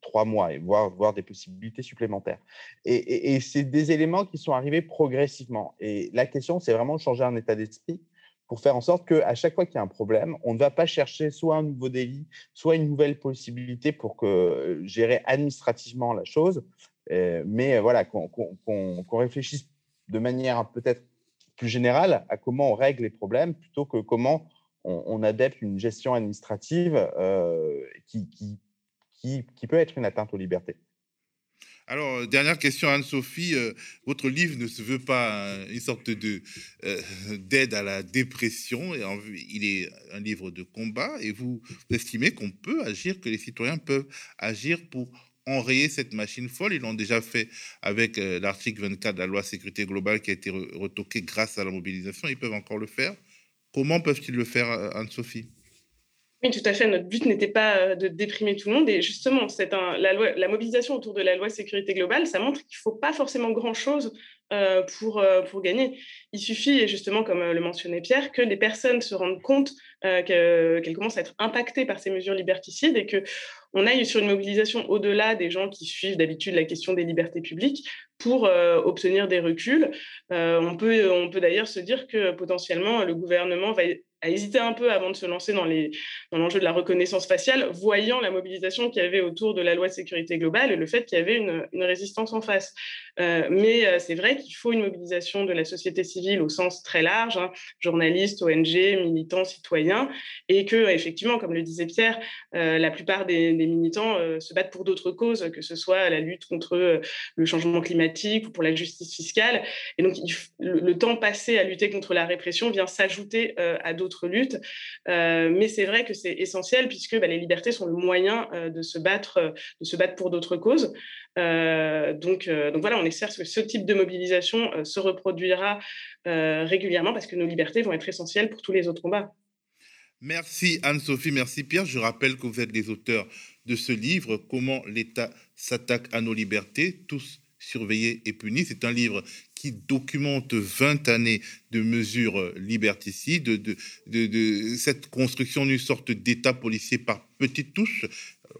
trois mois, et voire, des possibilités supplémentaires. Et, c'est des éléments qui sont arrivés progressivement. Et la question, c'est vraiment de changer un état d'esprit pour faire en sorte qu'à chaque fois qu'il y a un problème, on ne va pas chercher soit un nouveau délit, soit une nouvelle possibilité pour que, euh, gérer administrativement la chose, mais voilà, qu'on réfléchisse de manière peut-être plus générale à comment on règle les problèmes plutôt que comment on, adapte une gestion administrative euh, qui, qui, qui peut être une atteinte aux libertés. Alors, euh, dernière question, Anne-Sophie. Euh, votre livre ne se veut pas une sorte de euh, d'aide à la dépression. Il est un livre de combat. Et vous estimez qu'on peut agir, que les citoyens peuvent agir pour enrayer cette machine folle. Ils l'ont déjà fait avec l'article 24 de la loi sécurité globale qui a été retoqué grâce à la mobilisation. Ils peuvent encore le faire. Comment peuvent-ils le faire, Anne-Sophie? Oui, tout à fait. Notre but n'était pas euh, de déprimer tout le monde. Et justement, c'est la, mobilisation autour de la loi sécurité globale, ça montre qu'il ne faut pas forcément grand-chose euh, pour, euh, pour gagner. Il suffit, justement, comme le mentionnait Pierre, que les personnes se rendent compte qu'elles commencent à être impactées par ces mesures liberticides et qu'on aille sur une mobilisation au-delà des gens qui suivent d'habitude la question des libertés publiques pour obtenir des reculs. on peut, on peut d'ailleurs se dire que potentiellement le gouvernement va a hésité un peu avant de se lancer dans, les, dans l'enjeu de la reconnaissance faciale, voyant la mobilisation qu'il y avait autour de la loi de sécurité globale et le fait qu'il y avait une, résistance en face. Euh, mais euh, c'est vrai qu'il faut une mobilisation de la société civile au sens très large, hein, journalistes, ONG, militants, citoyens, et que effectivement, comme le disait Pierre, euh, la plupart des, militants se battent pour d'autres causes, que ce soit la lutte contre le changement climatique ou pour la justice fiscale. Et donc, le, temps passé à lutter contre la répression vient s'ajouter à d'autres luttes. mais c'est vrai que c'est essentiel puisque bah, les libertés sont le moyen de se battre, de se battre pour d'autres causes. donc, donc voilà, on espère que ce type de mobilisation euh, se reproduira euh, régulièrement parce que nos libertés vont être essentielles pour tous les autres combats. Merci Anne-Sophie, merci Pierre. Je rappelle que vous êtes les auteurs de ce livre, Comment l'État s'attaque à nos libertés, tous surveillés et punis. C'est un livre qui documente 20 années de mesures liberticides, de, de, de cette construction d'une sorte d'État policier par petites touches,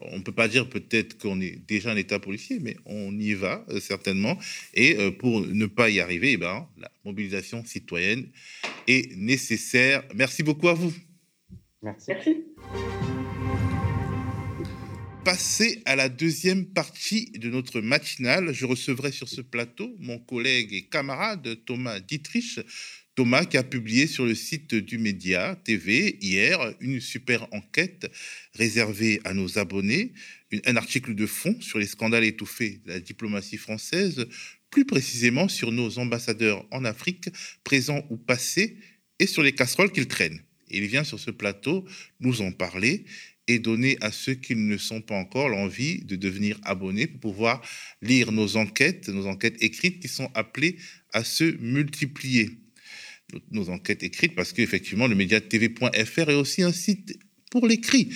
on ne peut pas dire peut-être qu'on est déjà un État policier, mais on y va euh, certainement. Et euh, pour ne pas y arriver, eh ben, la mobilisation citoyenne est nécessaire. Merci beaucoup à vous. Merci. Passer à la deuxième partie de notre matinale, je recevrai sur ce plateau mon collègue et camarade Thomas Dietrich, Thomas qui a publié sur le site du Média TV hier une super enquête réservée à nos abonnés, un article de fond sur les scandales étouffés de la diplomatie française, plus précisément sur nos ambassadeurs en Afrique, présents ou passés, et sur les casseroles qu'ils traînent. il vient sur ce plateau nous en parler et donner à ceux qui ne sont pas encore l'envie de devenir abonnés pour pouvoir lire nos enquêtes, nos enquêtes écrites qui sont appelées à se multiplier. Nos enquêtes écrites parce qu'effectivement, le média tv.fr est aussi un site pour l'écrit.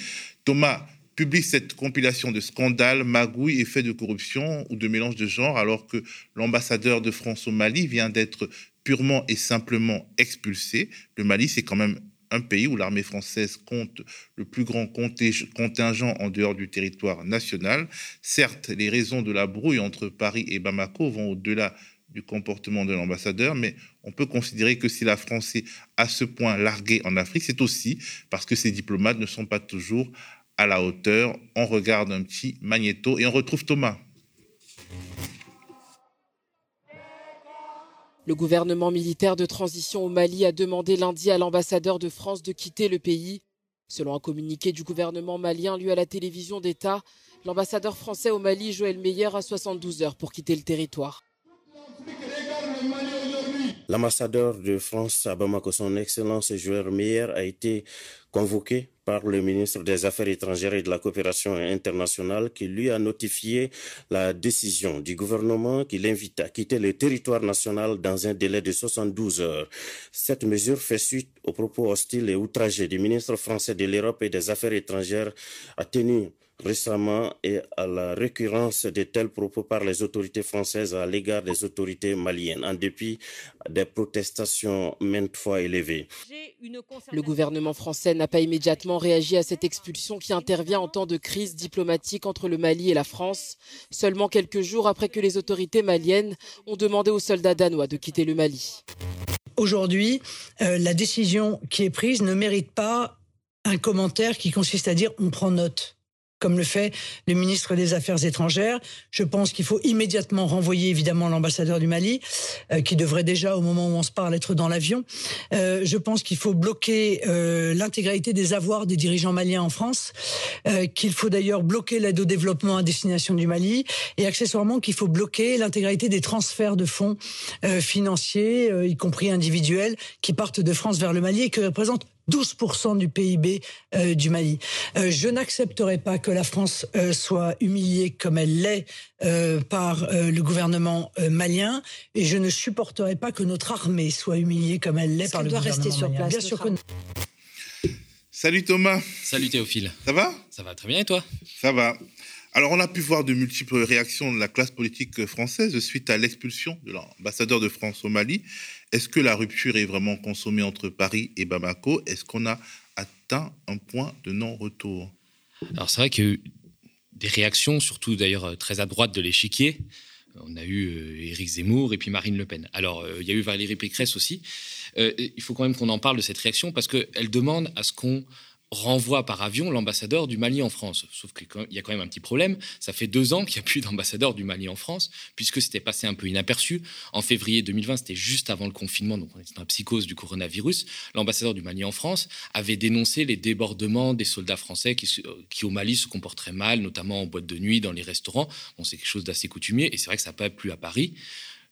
Thomas publie cette compilation de scandales, magouilles et de corruption ou de mélange de genres alors que l'ambassadeur de France au Mali vient d'être purement et simplement expulsé. Le Mali, c'est quand même un pays où l'armée française compte le plus grand contingent en dehors du territoire national. Certes, les raisons de la brouille entre Paris et Bamako vont au-delà du comportement de l'ambassadeur, mais on peut considérer que si la France est à ce point larguée en Afrique, c'est aussi parce que ses diplomates ne sont pas toujours à la hauteur. On regarde un petit magnéto et on retrouve Thomas. Le gouvernement militaire de transition au Mali a demandé lundi à l'ambassadeur de France de quitter le pays. Selon un communiqué du gouvernement malien lu à la télévision d'État, l'ambassadeur français au Mali, Joël Meyer, a 72 heures pour quitter le territoire. L'ambassadeur de France à Bamako, son Excellence Joël Meyer, a été convoqué par le ministre des Affaires étrangères et de la coopération internationale qui lui a notifié la décision du gouvernement qui l'invite à quitter le territoire national dans un délai de 72 heures. Cette mesure fait suite aux propos hostiles et outragés du ministre français de l'Europe et des Affaires étrangères a tenu récemment et à la récurrence de tels propos par les autorités françaises à l'égard des autorités maliennes, en dépit des protestations maintes fois élevées. Le gouvernement français n'a pas immédiatement réagi à cette expulsion qui intervient en temps de crise diplomatique entre le Mali et la France, seulement quelques jours après que les autorités maliennes ont demandé aux soldats danois de quitter le Mali. Aujourd'hui, euh, la décision qui est prise ne mérite pas un commentaire qui consiste à dire on prend note comme le fait le ministre des Affaires étrangères. Je pense qu'il faut immédiatement renvoyer évidemment l'ambassadeur du Mali, euh, qui devrait déjà, au moment où on se parle, être dans l'avion. Euh, je pense qu'il faut bloquer euh, l'intégralité des avoirs des dirigeants maliens en France, qu'il faut d'ailleurs bloquer l'aide au développement à destination du Mali, et accessoirement qu'il faut bloquer l'intégralité des transferts de fonds financiers, y compris individuels, qui partent de France vers le Mali et qui représentent 12% du PIB euh, du Mali. Euh, je n'accepterai pas que la France euh, soit humiliée comme elle l'est par le gouvernement malien et je ne supporterai pas que notre armée soit humiliée comme elle l'est par le gouvernement rester sur Place, Bien sûr que Salut Thomas. Salut Théophile. Ça va? Ça va très bien et toi? Ça va. Alors, on a pu voir de multiples réactions de la classe politique française suite à l'expulsion de l'ambassadeur de France au Mali. Est-ce que la rupture est vraiment consommée entre Paris et Bamako? Est-ce qu'on a atteint un point de non-retour? Alors c'est vrai qu'il y a eu des réactions, surtout d'ailleurs euh, très à droite de l'échiquier. On a eu euh, Éric Zemmour et puis Marine Le Pen. Alors, euh, il y a eu Valérie Pécresse aussi. il faut quand même qu'on en parle de cette réaction parce qu'elle demande à ce qu'on renvoie par avion l'ambassadeur du Mali en France. Sauf qu'il y a quand même un petit problème. Ça fait deux ans qu'il n'y a plus d'ambassadeur du Mali en France, puisque c'était passé un peu inaperçu. En février 2020, c'était juste avant le confinement, donc on était dans la psychose du coronavirus. L'ambassadeur du Mali en France avait dénoncé les débordements des soldats français qui, au Mali se comporteraient mal, notamment en boîte de nuit, dans les restaurants. Bon, c'est quelque chose d'assez coutumier, et c'est vrai que ça n'a pas plu à Paris.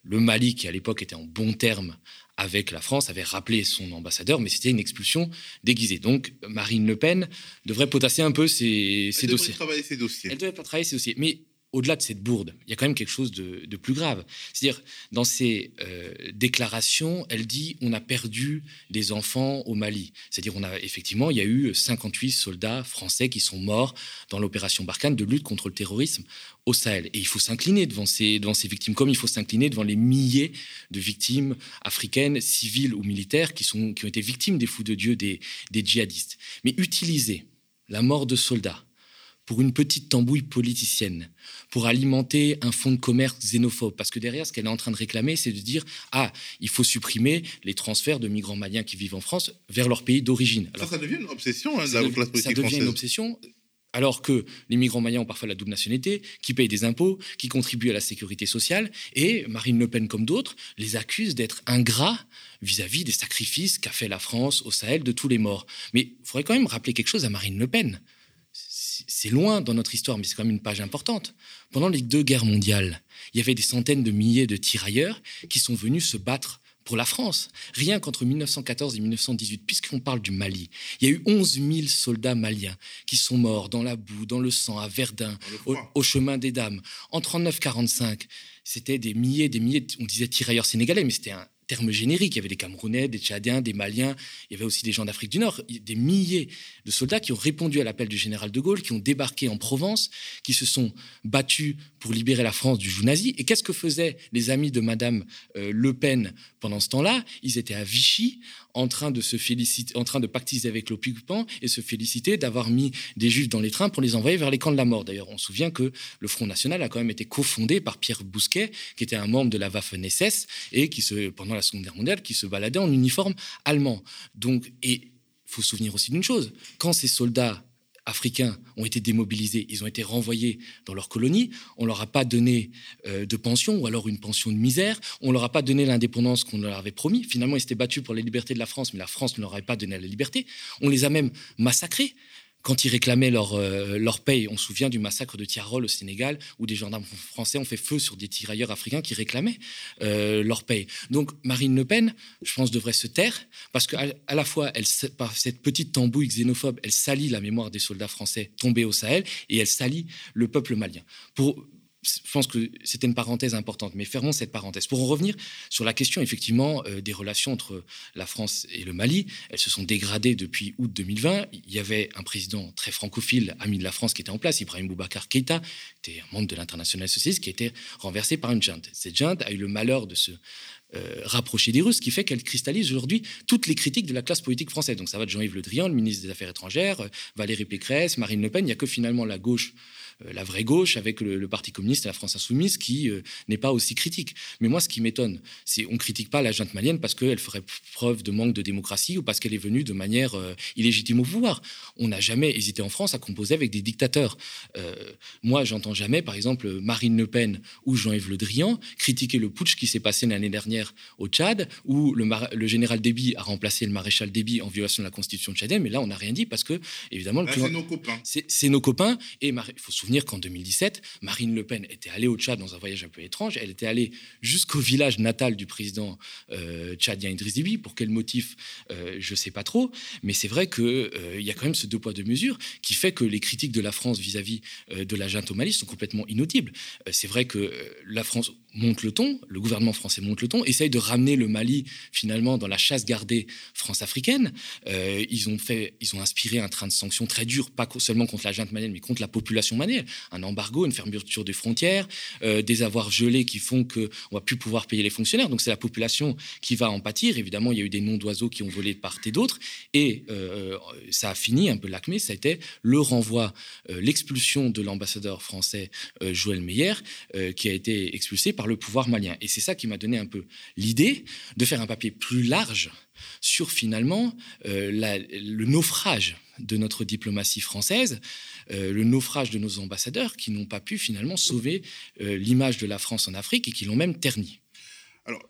Le Mali, qui à l'époque était en bon terme avec la France, avait rappelé son ambassadeur, mais c'était une expulsion déguisée. Donc Marine Le Pen devrait potasser un peu ses, Elle dossiers. travailler ses dossiers. Elle devrait pas travailler ses dossiers. Mais au-delà de cette bourde, il y a quand même quelque chose de, plus grave. C'est-à-dire, dans ses euh, déclarations, elle dit on a perdu des enfants au Mali. C'est-à-dire, on a effectivement, il y a eu 58 soldats français qui sont morts dans l'opération Barkhane de lutte contre le terrorisme au Sahel. Et il faut s'incliner devant ces, victimes, comme il faut s'incliner devant les milliers de victimes africaines, civiles ou militaires, qui ont été victimes des fous de Dieu, des, des djihadistes. Mais utiliser la mort de soldats pour une petite tambouille politicienne, pour alimenter un fonds de commerce xénophobe. Parce que derrière, ce qu'elle est en train de réclamer, c'est de dire Ah, il faut supprimer les transferts de migrants maliens qui vivent en France vers leur pays d'origine. Ça, ça devient une obsession hein, de la classe politique Ça devient française. une obsession alors que les migrants maliens ont parfois la double nationalité, qui payent des impôts, qui contribuent à la sécurité sociale, et Marine Le Pen, comme d'autres, les accuse d'être ingrats vis-à-vis des sacrifices qu'a fait la France au Sahel de tous les morts. Mais il faudrait quand même rappeler quelque chose à Marine Le Pen. C'est loin dans notre histoire, mais c'est quand même une page importante. Pendant les deux guerres mondiales, il y avait des centaines de milliers de tirailleurs qui sont venus se battre pour la France. Rien qu'entre 1914 et 1918, puisqu'on parle du Mali, il y a eu 11 000 soldats maliens qui sont morts dans la boue, dans le sang, à Verdun, au, chemin des Dames. En 39-45, c'était des milliers, des milliers, on disait tirailleurs sénégalais, mais c'était un, termes génériques. Il y avait des Camerounais, des Tchadiens, des Maliens, il y avait aussi des gens d'Afrique du Nord, des milliers de soldats qui ont répondu à l'appel du général de Gaulle, qui ont débarqué en Provence, qui se sont battus pour libérer la France du joug nazi. Et qu'est-ce que faisaient les amis de Madame euh, Le Pen pendant ce temps-là? Ils étaient à Vichy en train de se féliciter, en train de pactiser avec l'occupant et se féliciter d'avoir mis des juifs dans les trains pour les envoyer vers les camps de la mort. D'ailleurs, on se souvient que le Front National a quand même été cofondé par Pierre Bousquet, qui était un membre de la Waffen-SS et qui se, pendant la Seconde Guerre mondiale, qui se baladait en uniforme allemand. Donc, et faut se souvenir aussi d'une chose quand ces soldats africains ont été démobilisés, ils ont été renvoyés dans leur colonie, on leur a pas donné euh, de pension ou alors une pension de misère, on leur a pas donné l'indépendance qu'on leur avait promis. Finalement, ils s'étaient battus pour la liberté de la France, mais la France ne leur avait pas donné la liberté. On les a même massacrés quand ils réclamaient leur, euh, leur paye. On se souvient du massacre de Tiarol au Sénégal, où des gendarmes français ont fait feu sur des tirailleurs africains qui réclamaient euh, leur paye. Donc Marine Le Pen, je pense, devrait se taire, parce qu'à à la fois, elle, par cette petite tambouille xénophobe, elle salit la mémoire des soldats français tombés au Sahel, et elle salit le peuple malien. Pour, je pense que c'était une parenthèse importante, mais fermons cette parenthèse. Pour en revenir sur la question, effectivement, euh, des relations entre la France et le Mali, elles se sont dégradées depuis août 2020. Il y avait un président très francophile, ami de la France, qui était en place, Ibrahim Boubacar Keïta, qui était un membre de l'international socialiste, qui a été renversé par une junte. Cette junte a eu le malheur de se euh, rapprocher des Russes, ce qui fait qu'elle cristallise aujourd'hui toutes les critiques de la classe politique française. Donc ça va de Jean-Yves Le Drian, le ministre des Affaires étrangères, euh, Valérie Pécresse, Marine Le Pen. Il n'y a que finalement la gauche la vraie gauche avec le, Parti communiste et la France insoumise qui euh, n'est pas aussi critique. Mais moi, ce qui m'étonne, c'est on critique pas la junte malienne parce qu'elle ferait preuve de manque de démocratie ou parce qu'elle est venue de manière euh, illégitime au pouvoir. On n'a jamais hésité en France à composer avec des dictateurs. moi, j'entends jamais, par exemple, Marine Le Pen ou Jean-Yves Le Drian critiquer le putsch qui s'est passé l'année dernière au Tchad, où le, général Déby a remplacé le maréchal Déby en violation de la constitution tchadienne. Mais là, on n'a rien dit parce que, évidemment, c'est nos copains. C'est nos copains. Et il faut souvenir qu'en 2017, Marine Le Pen était allée au Tchad dans un voyage un peu étrange. Elle était allée jusqu'au village natal du président euh, tchadien Idriss Déby. Pour quel motif euh, Je ne sais pas trop. Mais c'est vrai qu'il euh, y a quand même ce deux poids, deux mesures qui fait que les critiques de la France vis-à-vis de la junte au Mali sont complètement inaudibles. c'est vrai que la France monte le ton, le gouvernement français monte le ton, essaye de ramener le Mali finalement dans la chasse gardée France-africaine. ils ont fait, ils ont inspiré un train de sanctions très dur, pas seulement contre la junte malienne, mais contre la population malienne un embargo, une fermeture des frontières, euh, des avoirs gelés qui font qu'on va plus pouvoir payer les fonctionnaires. Donc c'est la population qui va en pâtir. Évidemment, il y a eu des noms d'oiseaux qui ont volé de part et d'autre. Et euh, ça a fini un peu l'acmé, ça a été le renvoi, euh, l'expulsion de l'ambassadeur français Joël Meyer, qui a été expulsé par le pouvoir malien. Et c'est ça qui m'a donné un peu l'idée de faire un papier plus large sur finalement le naufrage de notre diplomatie française, euh, le naufrage de nos ambassadeurs qui n'ont pas pu finalement sauver euh, l'image de la France en Afrique et qui l'ont même ternie. Alors,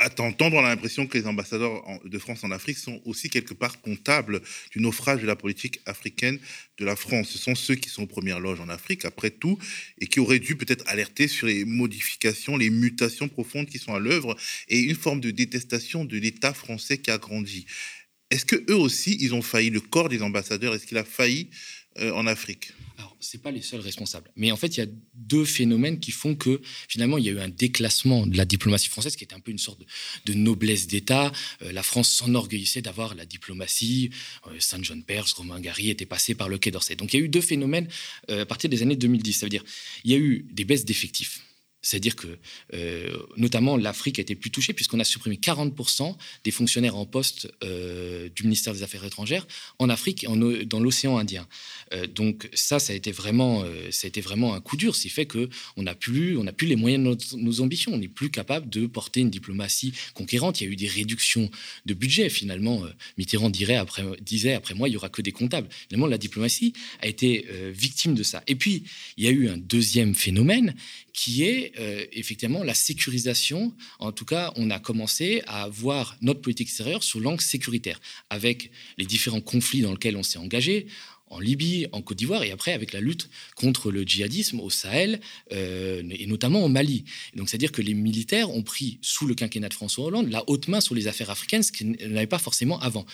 à t'entendre, on a l'impression que les ambassadeurs de France en Afrique sont aussi quelque part comptables du naufrage de la politique africaine de la France. Ce sont ceux qui sont aux premières loges en Afrique, après tout, et qui auraient dû peut-être alerter sur les modifications, les mutations profondes qui sont à l'œuvre et une forme de détestation de l'État français qui a grandi. Est-ce que eux aussi, ils ont failli Le corps des ambassadeurs, est-ce qu'il a failli euh, en Afrique? Alors, c'est pas les seuls responsables. Mais en fait, il y a deux phénomènes qui font que finalement, il y a eu un déclassement de la diplomatie française, qui était un peu une sorte de, noblesse d'État. Euh, la France s'enorgueillissait d'avoir la diplomatie. Euh, Saint John Perse, Romain Gary étaient passés par le Quai d'Orsay. Donc, il y a eu deux phénomènes à partir des années 2010. Ça veut dire, il y a eu des baisses d'effectifs C'est-à-dire que, euh, notamment, l'Afrique a été plus touchée puisqu'on a supprimé 40% des fonctionnaires en poste euh, du ministère des Affaires étrangères en Afrique et dans l'océan Indien. Euh, donc ça, ça a été vraiment, vraiment un coup dur. Ce qui fait qu'on n'a plus, on plus les moyens de nos, ambitions. On n'est plus capable de porter une diplomatie conquérante. Il y a eu des réductions de budget. Finalement, Mitterrand dirait après, disait après moi, il y aura que des comptables. Finalement, la diplomatie a été victime de ça. Et puis, il y a eu un deuxième phénomène qui est euh, effectivement la sécurisation. En tout cas, on a commencé à voir notre politique extérieure sous l'angle sécuritaire, avec les différents conflits dans lesquels on s'est engagé en Libye, en Côte d'Ivoire, et après avec la lutte contre le djihadisme au Sahel, euh, et notamment au Mali. Donc c'est-à-dire que les militaires ont pris, sous le quinquennat de François Hollande, la haute main sur les affaires africaines, ce qu'ils n'avaient pas forcément avant.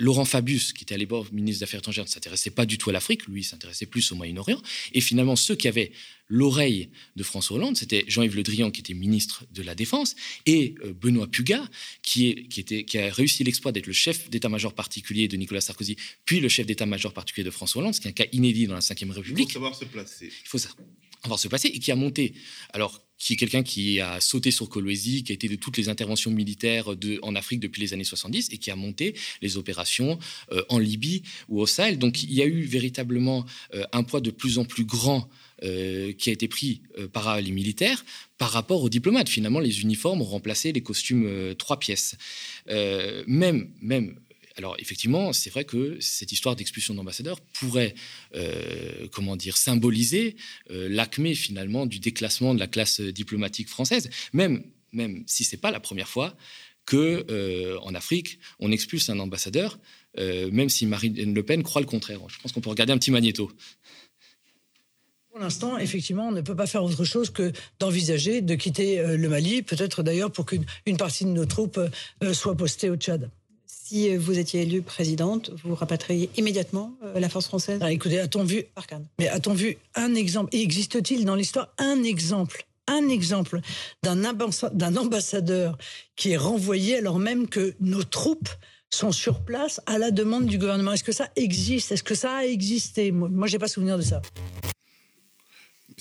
Laurent Fabius, qui était à l'époque ministre des Affaires étrangères, ne s'intéressait pas du tout à l'Afrique, lui, s'intéressait plus au Moyen-Orient, et finalement ceux qui avaient l'oreille de François Hollande, c'était Jean-Yves Le Drian qui était ministre de la Défense et euh, Benoît Pugat qui, est, qui, était, qui a réussi l'exploit d'être le chef d'état-major particulier de Nicolas Sarkozy, puis le chef d'état-major particulier de François Hollande, ce qui est un cas inédit dans la Ve République. Il faut savoir se placer. Il faut savoir se placer et qui a monté. Alors, qui est quelqu'un qui a sauté sur Kolwezi, qui a été de toutes les interventions militaires de, en Afrique depuis les années 70 et qui a monté les opérations euh, en Libye ou au Sahel. Donc il y a eu véritablement euh, un poids de plus en plus grand euh, qui a été pris euh, par les militaires par rapport aux diplomates. Finalement, les uniformes ont remplacé les costumes euh, trois pièces. même, même alors effectivement, c'est vrai que cette histoire d'expulsion d'ambassadeurs pourrait, comment dire, symboliser l'acmé finalement du déclassement de la classe diplomatique française, même, même si c'est pas la première fois que en Afrique on expulse un ambassadeur, même si Marine Le Pen croit le contraire. Je pense qu'on peut regarder un petit magnéto. Pour l'instant, effectivement, on ne peut pas faire autre chose que d'envisager de quitter euh, le Mali, peut-être d'ailleurs pour qu'une partie de nos troupes euh, soit postée au Tchad. Si vous étiez élue présidente, vous rapatriez immédiatement euh, la force française? Ah, Écoutez, a-t-on vu, mais a-t-on vu un exemple Existe-t-il dans l'histoire un exemple un exemple d'un ambassadeur qui est renvoyé alors même que nos troupes sont sur place à la demande du gouvernement? Est-ce que ça existe? Est-ce que ça a existé? Moi, je n'ai pas souvenir de ça.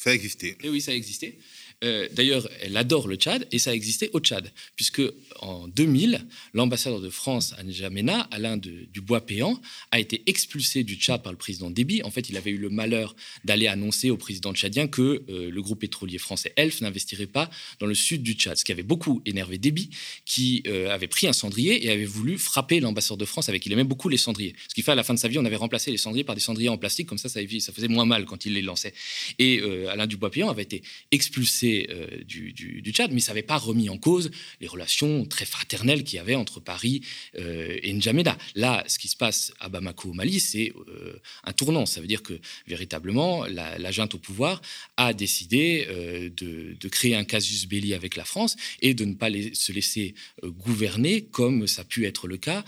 Ça a existé. Et oui, ça a existé. Euh, d'ailleurs, elle adore le Tchad et ça a existé au Tchad, puisque en 2000, l'ambassadeur de France à N'Djamena, Alain de, Dubois-Péan, a été expulsé du Tchad par le président Déby. En fait, il avait eu le malheur d'aller annoncer au président tchadien que euh, le groupe pétrolier français Elf n'investirait pas dans le sud du Tchad, ce qui avait beaucoup énervé Déby, qui euh, avait pris un cendrier et avait voulu frapper l'ambassadeur de France avec. Il aimait beaucoup les cendriers. Ce qui fait à la fin de sa vie, on avait remplacé les cendriers par des cendriers en plastique, comme ça, ça, ça faisait moins mal quand il les lançait. Et Alain Dubois-Péan avait été expulsé euh, du, Tchad, mais ça n'avait pas remis en cause les relations très fraternelles qu'il y avait entre Paris euh, et N'Djamena. Là, ce qui se passe à Bamako, au Mali, c'est euh, un tournant. Ça veut dire que véritablement, la, junte au pouvoir a décidé de, créer un casus belli avec la France et de ne pas se laisser gouverner comme ça a pu être le cas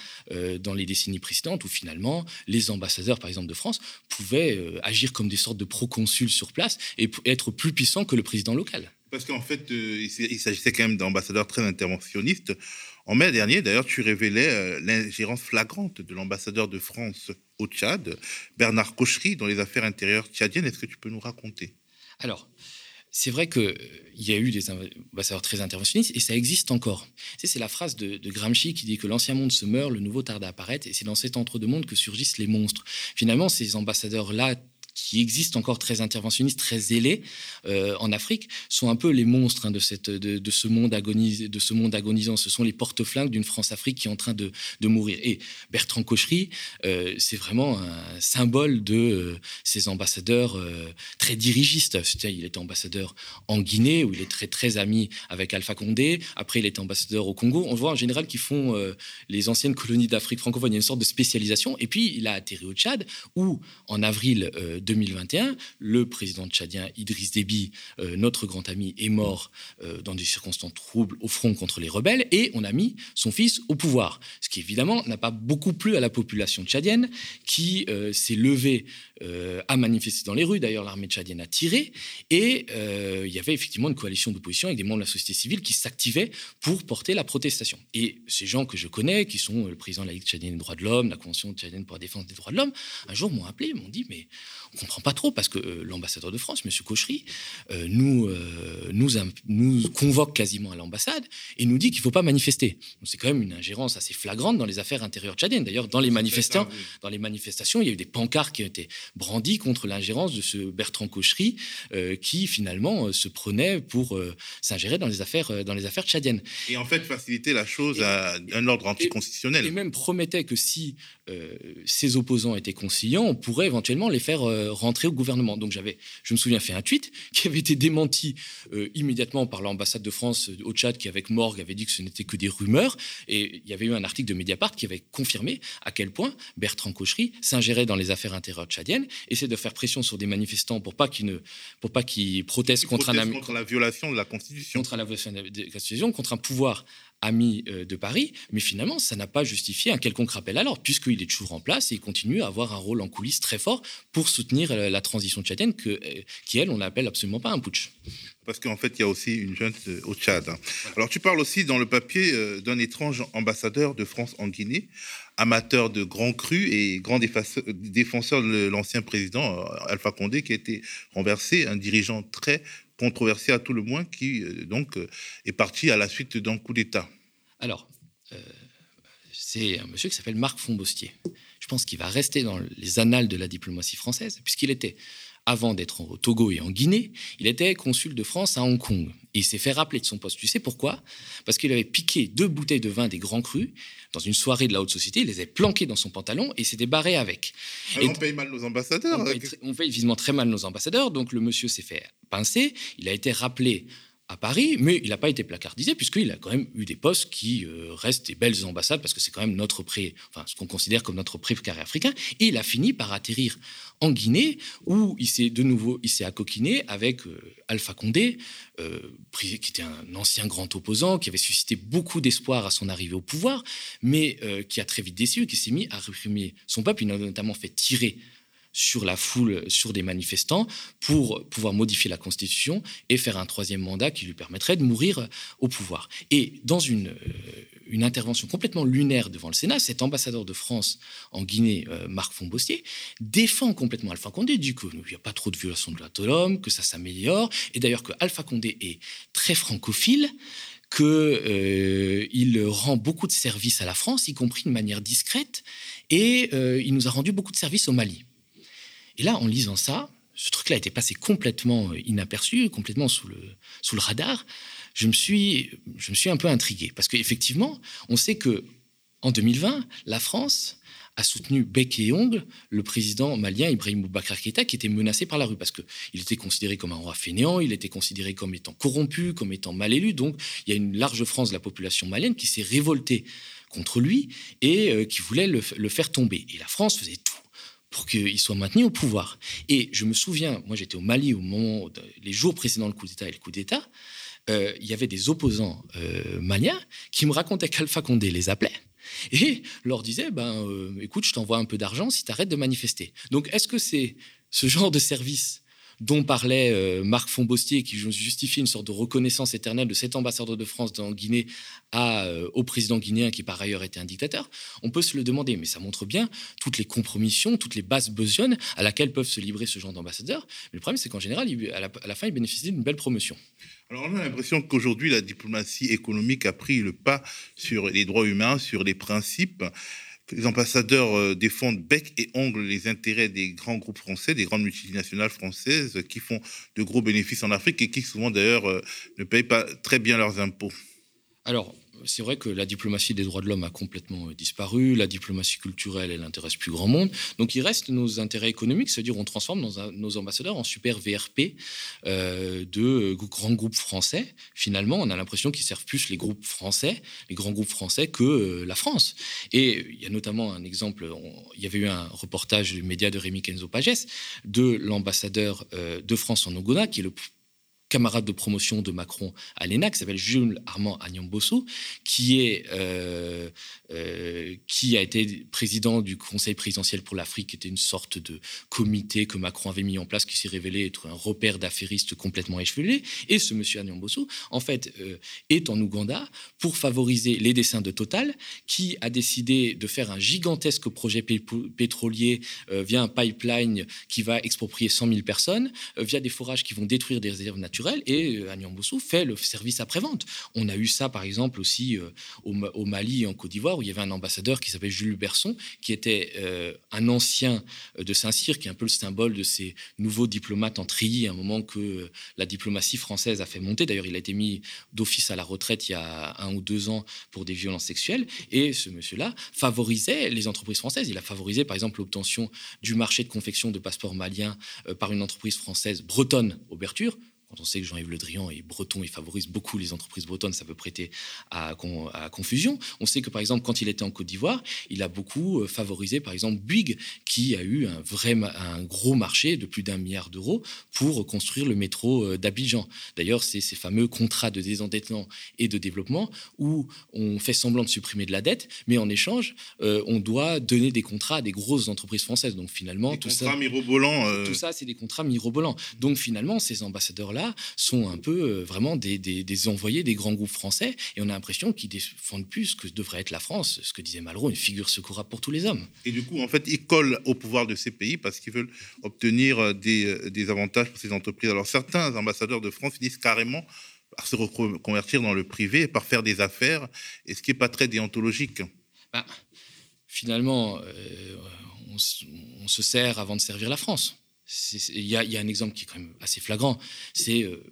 dans les décennies précédentes où finalement les ambassadeurs, par exemple de France, pouvaient agir comme des sortes de proconsuls sur place et être plus puissants que le président local. Parce qu'en fait, euh, il s'agissait quand même d'ambassadeurs très interventionnistes. En mai dernier, d'ailleurs, tu révélais euh, l'ingérence flagrante de l'ambassadeur de France au Tchad, Bernard Cochery, dans les affaires intérieures tchadiennes. Est-ce que tu peux nous raconter? Alors, c'est vrai qu'il y a eu des ambassadeurs très interventionnistes et ça existe encore. C'est la phrase de, de, Gramsci qui dit que l'ancien monde se meurt, le nouveau tarde à apparaître et c'est dans cet entre-deux-mondes que surgissent les monstres. Finalement, ces ambassadeurs-là qui existent encore très interventionnistes, très zélés euh, en Afrique, sont un peu les monstres hein, de, cette, de, ce monde de ce monde agonisant. Ce sont les porte-flingues d'une France-Afrique qui est en train de, mourir. Et Bertrand Cochery, euh, c'est vraiment un symbole de euh, ces ambassadeurs très dirigistes. Il était ambassadeur en Guinée, où il est très, très ami avec Alpha Condé. Après, il était ambassadeur au Congo. On voit en général qu'ils font les anciennes colonies d'Afrique francophone. Il y a une sorte de spécialisation. Et puis, il a atterri au Tchad, où en avril 2021, le président tchadien Idriss Déby, euh, notre grand ami, est mort euh, dans des circonstances troubles au front contre les rebelles et on a mis son fils au pouvoir. Ce qui évidemment n'a pas beaucoup plu à la population tchadienne qui euh, s'est levée euh, a manifesté dans les rues. D'ailleurs, l'armée tchadienne a tiré. Et euh, il y avait effectivement une coalition d'opposition avec des membres de la société civile qui s'activaient pour porter la protestation. Et ces gens que je connais, qui sont le président de la Ligue tchadienne des droits de l'homme, la Convention tchadienne pour la défense des droits de l'homme, un jour m'ont appelé, m'ont dit Mais on ne comprend pas trop parce que l'ambassadeur de France, M. Cochery, nous, nous, nous convoque quasiment à l'ambassade et nous dit qu'il ne faut pas manifester. C'est quand même une ingérence assez flagrante dans les affaires intérieures tchadiennes. D'ailleurs, dans les manifestants, dans les manifestations, il y a eu des pancartes qui ont été brandies contre l'ingérence de ce Bertrand Cochery, euh, qui finalement euh, se prenait pour euh, s'ingérer dans les affaires dans les affaires tchadiennes. Et en fait, faciliter la chose à un ordre anticonstitutionnel. Et, même promettait que si ces opposants étaient conciliants, on pourrait éventuellement les faire rentrer au gouvernement. Donc j'avais, je me souviens, fait un tweet qui avait été démenti immédiatement par l'ambassade de France au Tchad, qui avec Morgue avait dit que ce n'était que des rumeurs. Et il y avait eu un article de Mediapart qui avait confirmé à quel point Bertrand Cochery s'ingérait dans les affaires intérieures tchadiennes, essaie de faire pression sur des manifestants pour pas qu'ils ne, pour pas qu'ils protestent contre, un, contre la violation de la Constitution, contre la violation de la Constitution, contre un pouvoir ami euh, de Paris, mais finalement, ça n'a pas justifié un quelconque rappel à l'ordre, puisqu'il est toujours en place et il continue à avoir un rôle en coulisses très fort pour soutenir euh, la transition tchadienne, que, euh, qui, elle, on n'appelle absolument pas un putsch. Parce qu'en fait, il y a aussi une junte au Tchad. Hein. Alors, tu parles aussi dans le papier d'un étrange ambassadeur de France en Guinée, amateur de grands crus et grand défenseur de l'ancien président Alpha Condé, qui a été renversé, un dirigeant très controversé à tout le moins, qui euh, donc euh, est parti à la suite d'un coup d'État. Alors, euh, c'est un monsieur qui s'appelle Marc Fombostier. Je pense qu'il va rester dans les annales de la diplomatie française, puisqu'il était avant d'être au Togo et en Guinée, il était consul de France à Hong Kong. Et il s'est fait rappeler de son poste. Tu sais pourquoi? Parce qu'il avait piqué deux bouteilles de vin des grands crus dans une soirée de la haute société. Il les avait planquées dans son pantalon et s'était barré avec. Ah, et on paye mal nos ambassadeurs. On paye, on paye, visiblement très mal nos ambassadeurs. Donc le monsieur s'est fait pincer. Il a été rappelé à Paris, mais il n'a pas été placardisé puisqu'il a quand même eu des postes qui euh, restent des belles ambassades parce que c'est quand même notre pré, enfin ce qu'on considère comme notre précaré africain. Et il a fini par atterrir en Guinée où il s'est de nouveau, il s'est accoquiné avec euh, Alpha Condé, euh, qui était un ancien grand opposant, qui avait suscité beaucoup d'espoir à son arrivée au pouvoir, mais qui a très vite déçu, qui s'est mis à réprimer son peuple. Il a notamment fait tirer sur la foule, sur des manifestants, pour pouvoir modifier la Constitution et faire un troisième mandat qui lui permettrait de mourir au pouvoir. Et dans une, euh, une intervention complètement lunaire devant le Sénat, cet ambassadeur de France en Guinée, euh, Marc Fombostier, défend complètement Alpha Condé, dit qu'il n'y a pas trop de violation de l'homme, que ça s'améliore, et d'ailleurs que Alpha Condé est très francophile, qu'il euh, rend beaucoup de services à la France, y compris de manière discrète, et il nous a rendu beaucoup de services au Mali. Et là, en lisant ça, ce truc-là était passé complètement euh, inaperçu, complètement sous le, sous le radar. Je me, suis, je me suis un peu intrigué parce qu'effectivement, on sait que en 2020, la France a soutenu bec et ongle le président malien Ibrahim Boubacar Keïta qui était menacé par la rue parce qu'il était considéré comme un roi fainéant, il était considéré comme étant corrompu, comme étant mal élu. Donc il y a une large France de la population malienne qui s'est révoltée contre lui et euh, qui voulait le, le, faire tomber. Et la France faisait tout pour qu'il soit maintenu au pouvoir. Et je me souviens, moi j'étais au Mali au moment, les jours précédant le coup d'État et le coup d'État, euh, il y avait des opposants euh, maliens qui me racontaient qu'Alpha Condé les appelait et leur disait ben, euh, écoute, je t'envoie un peu d'argent si tu arrêtes de manifester. Donc est-ce que c'est ce genre de service dont parlait euh, Marc Fombostier, qui justifie une sorte de reconnaissance éternelle de cet ambassadeur de France en Guinée à, euh, au président guinéen, qui par ailleurs était un dictateur, on peut se le demander. Mais ça montre bien toutes les compromissions, toutes les bases besognes à laquelle peuvent se livrer ce genre d'ambassadeurs. Mais le problème, c'est qu'en général, à, la, fin, il bénéficie d'une belle promotion. Alors, on a l'impression qu'aujourd'hui, la diplomatie économique a pris le pas sur les droits humains, sur les principes les ambassadeurs euh, défendent bec et ongle les intérêts des grands groupes français, des grandes multinationales françaises qui font de gros bénéfices en Afrique et qui souvent d'ailleurs euh, ne payent pas très bien leurs impôts. C'est vrai que la diplomatie des droits de l'homme a complètement euh, disparu, la diplomatie culturelle, elle n'intéresse plus grand monde. Donc il reste nos intérêts économiques, c'est-à-dire on transforme nos, ambassadeurs en super VRP euh, de euh, grands groupes français. Finalement, on a l'impression qu'ils servent plus les groupes français, les grands groupes français, que la France. Et il y a notamment un exemple, il y avait eu un reportage du média de Rémi Kenzo Pages de l'ambassadeur de France en Ogola, qui est le camarade de promotion de Macron à l'ENA, qui s'appelle Jules Armand Agnambosso, qui, euh, euh, qui a été président du Conseil présidentiel pour l'Afrique, qui était une sorte de comité que Macron avait mis en place, qui s'est révélé être un repère d'affairistes complètement échevelés. Et ce monsieur Agnambosso, en fait, euh, est en Ouganda pour favoriser les dessins de Total, qui a décidé de faire un gigantesque projet pétrolier via un pipeline qui va exproprier 100 000 personnes, via des forages qui vont détruire des réserves naturelles et euh, Agnan Bossou fait le service après-vente. On a eu ça, par exemple, aussi euh, au, Mali et en Côte d'Ivoire, où il y avait un ambassadeur qui s'appelait Jules Berson, qui était euh, un ancien de Saint-Cyr, qui est un peu le symbole de ces nouveaux diplomates en à un moment que la diplomatie française a fait monter. D'ailleurs, il a été mis d'office à la retraite il y a un ou deux ans pour des violences sexuelles. Et ce monsieur-là favorisait les entreprises françaises. Il a favorisé, par exemple, l'obtention du marché de confection de passeports maliens par une entreprise française bretonne, Auberture, quand on sait que Jean-Yves Le Drian est breton et favorise beaucoup les entreprises bretonnes, ça peut prêter à, confusion. On sait que, par exemple, quand il était en Côte d'Ivoire, il a beaucoup euh, favorisé, par exemple, Bouygues, qui a eu un, vrai, un gros marché de plus d'un milliard d'euros pour construire le métro euh, d'Abidjan. D'ailleurs, c'est ces fameux contrats de désendettement et de développement où on fait semblant de supprimer de la dette, mais en échange, euh, on doit donner des contrats à des grosses entreprises françaises. Donc finalement, tout ça, mirobolants. Tout ça, c'est des contrats mirobolants. Donc finalement, ces ambassadeurs sont un peu euh, vraiment des, envoyés des grands groupes français. Et on a l'impression qu'ils défendent plus ce que devrait être la France, ce que disait Malraux, une figure secourable pour tous les hommes. Et du coup, en fait, ils collent au pouvoir de ces pays parce qu'ils veulent obtenir euh, euh, des, avantages pour ces entreprises. Alors certains ambassadeurs de France disent carrément par se reconvertir dans le privé, par faire des affaires, et ce qui n'est pas très déontologique. Bah, finalement, on, se sert avant de servir la France. Il y, a un exemple qui est quand même assez flagrant. C'est, euh,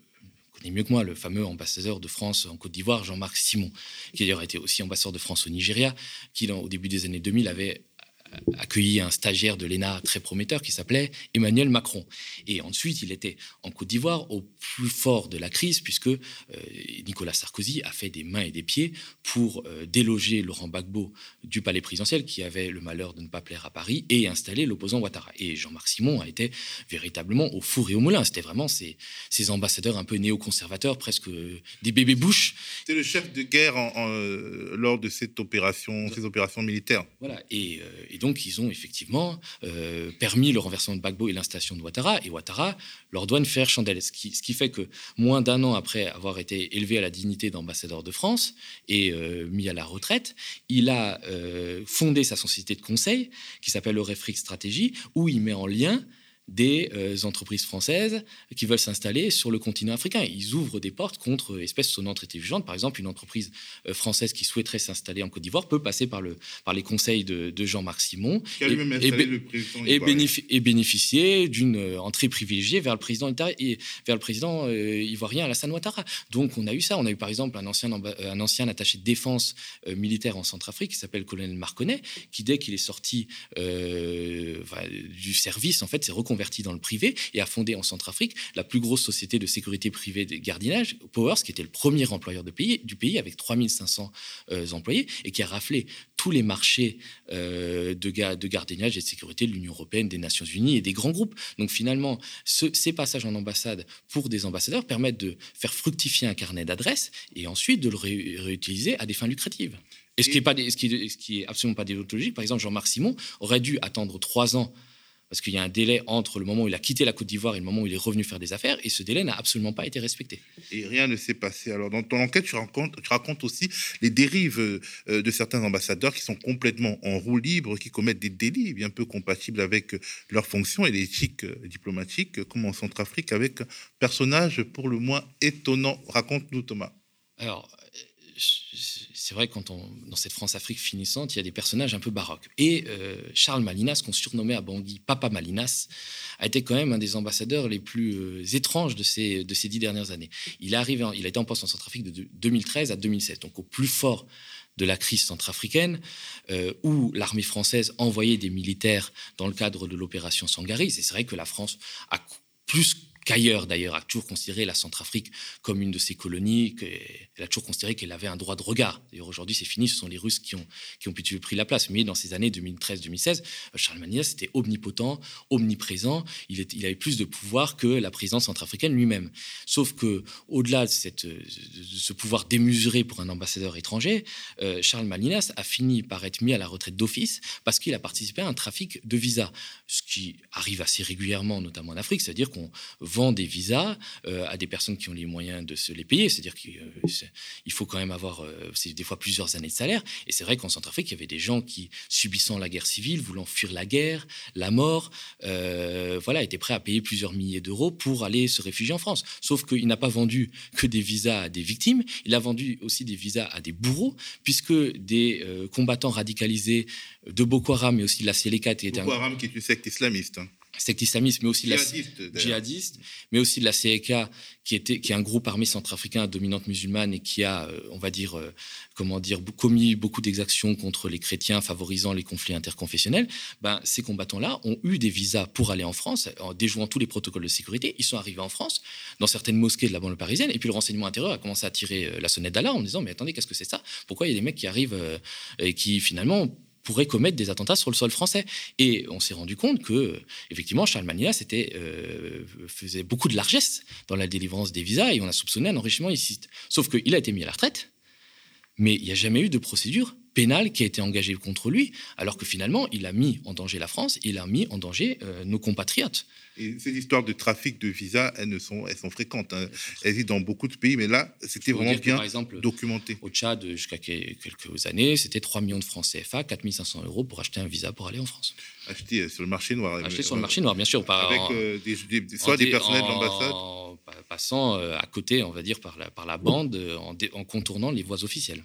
vous mieux que moi, le fameux ambassadeur de France en Côte d'Ivoire, Jean-Marc Simon, qui d'ailleurs été aussi ambassadeur de France au Nigeria, qui, au début des années 2000, avait accueilli un stagiaire de l'ENA très prometteur qui s'appelait Emmanuel Macron. Et ensuite, il était en Côte d'Ivoire au plus fort de la crise, puisque euh, Nicolas Sarkozy a fait des mains et des pieds pour euh, déloger Laurent Gbagbo du palais présidentiel, qui avait le malheur de ne pas plaire à Paris, et installer l'opposant Ouattara. Et Jean-Marc Simon a été véritablement au four et au moulin. C'était vraiment ces, ces, ambassadeurs un peu néoconservateurs, presque des bébés bouches. C'était le chef de guerre euh, lors de cette opération, ces opérations militaires. Voilà. Et, et donc, ils ont effectivement euh, permis le renversement de Bagbo et l'installation de Ouattara. Et Ouattara leur doit une faire chandelle. Ce qui, fait que, moins d'un an après avoir été élevé à la dignité d'ambassadeur de France et euh, mis à la retraite, il a euh, fondé sa société de conseil qui s'appelle le Refrix Stratégie, où il met en lien des euh, entreprises françaises qui veulent s'installer sur le continent africain. Ils ouvrent des portes contre espèces sonnantes et intelligentes. Par exemple, une entreprise euh, française qui souhaiterait s'installer en Côte d'Ivoire peut passer par, le, par les conseils de, Jean-Marc Simon et, bénéficier d'une euh, entrée privilégiée vers le président, et vers le président ivoirien Alassane Ouattara. Donc on a eu ça. On a eu par exemple un ancien, un ancien attaché de défense militaire en Centrafrique qui s'appelle colonel Marconnet, qui dès qu'il est sorti du service, en fait, s'est reconverti converti dans le privé et a fondé en Centrafrique la plus grosse société de sécurité privée de gardiennage, Powers, qui était le premier employeur de pays, du pays avec 3500 euh, employés et qui a raflé tous les marchés euh, de, de gardiennage et de sécurité de l'Union européenne, des Nations unies et des grands groupes. Donc finalement, ces passages en ambassade pour des ambassadeurs permettent de faire fructifier un carnet d'adresses et ensuite de le réutiliser à des fins lucratives. Et ce qui est, pas, ce qui ce qui est absolument pas déontologique, par exemple, Jean-Marc Simon aurait dû attendre trois ans parce qu'il y a un délai entre le moment où il a quitté la Côte d'Ivoire et le moment où il est revenu faire des affaires, et ce délai n'a absolument pas été respecté. Et rien ne s'est passé. Alors, dans ton enquête, tu racontes, tu racontes aussi les dérives euh, de certains ambassadeurs qui sont complètement en roue libre, qui commettent des délits bien peu compatibles avec leur fonction et l'éthique euh, diplomatique, comme en Centrafrique, avec un personnage pour le moins étonnant. Raconte-nous, Thomas. Alors, c'est vrai, quand on, dans cette France-Afrique finissante, il y a des personnages un peu baroques. Et euh, Charles Malinas, qu'on surnommait à Bangui Papa Malinas, a été quand même un des ambassadeurs les plus euh, étranges de ces, de ces dix dernières années. Il, est arrivé il a été en poste en Centrafrique de 2013 à 2016, donc au plus fort de la crise centrafricaine, euh, où l'armée française envoyait des militaires dans le cadre de l'opération Sangaris. Et c'est vrai que la France a plus qu'ailleurs d'ailleurs, a toujours considéré la Centrafrique comme une de ses colonies, elle a toujours considéré qu'elle avait un droit de regard. D'ailleurs aujourd'hui c'est fini, ce sont les Russes qui ont, qui ont pris la place. Mais dans ces années 2013-2016, euh, Charles Manilas était omnipotent, omniprésent, il, avait plus de pouvoir que la présidence centrafricaine lui-même. Sauf que au-delà de, ce pouvoir démesuré pour un ambassadeur étranger, euh, Charles Malinas a fini par être mis à la retraite d'office parce qu'il a participé à un trafic de visas, ce qui arrive assez régulièrement, notamment en Afrique, c'est-à-dire qu'on vend des visas euh, à des personnes qui ont les moyens de se les payer. C'est-à-dire qu'il euh, faut quand même avoir, euh, des fois plusieurs années de salaire. Et c'est vrai qu'en Centrafrique, il y avait des gens qui, subissant la guerre civile, voulant fuir la guerre, la mort, voilà, étaient prêts à payer plusieurs milliers d'euros pour aller se réfugier en France. Sauf qu'il n'a pas vendu que des visas à des victimes, il a vendu aussi des visas à des bourreaux, puisque des combattants radicalisés de Boko Haram, mais aussi de la Séléka... Boko Haram qui est une secte islamiste. Hein secte islamiste, mais aussi djihadiste, la djihadiste, mais aussi de la CEK, qui était qui est un groupe armé centrafricain à dominante musulmane et qui a, euh, on va dire, euh, comment dire, commis beaucoup d'exactions contre les chrétiens, favorisant les conflits interconfessionnels. Ben, ces combattants-là ont eu des visas pour aller en France, en déjouant tous les protocoles de sécurité. Ils sont arrivés en France, dans certaines mosquées de la banlieue parisienne, et puis le renseignement intérieur a commencé à tirer euh, la sonnette d'alarme en disant mais attendez, qu'est-ce que c'est ça? Pourquoi il y a des mecs qui arrivent et qui finalement pourrait commettre des attentats sur le sol français. Et on s'est rendu compte que, effectivement, Charles Manila euh, faisait beaucoup de largesse dans la délivrance des visas et on a soupçonné un enrichissement illicite. Sauf qu'il a été mis à la retraite, mais il n'y a jamais eu de procédure pénale qui a été engagée contre lui, alors que finalement, il a mis en danger la France, il a mis en danger euh, nos compatriotes. Et ces histoires de trafic de visas, elles, sont, elles sont fréquentes. Hein. Elles existent dans beaucoup de pays, mais là, c'était vraiment bien par exemple, documenté. Au Tchad, jusqu'à quelques années, c'était 3 millions de francs CFA, 4500 euros pour acheter un visa pour aller en France. Acheter euh, sur le marché noir. Acheter sur le marché noir, bien sûr. Avec euh, des, soit des personnels de l'ambassade passant à côté, on va dire, par la, par la bande, en, en contournant les voies officielles.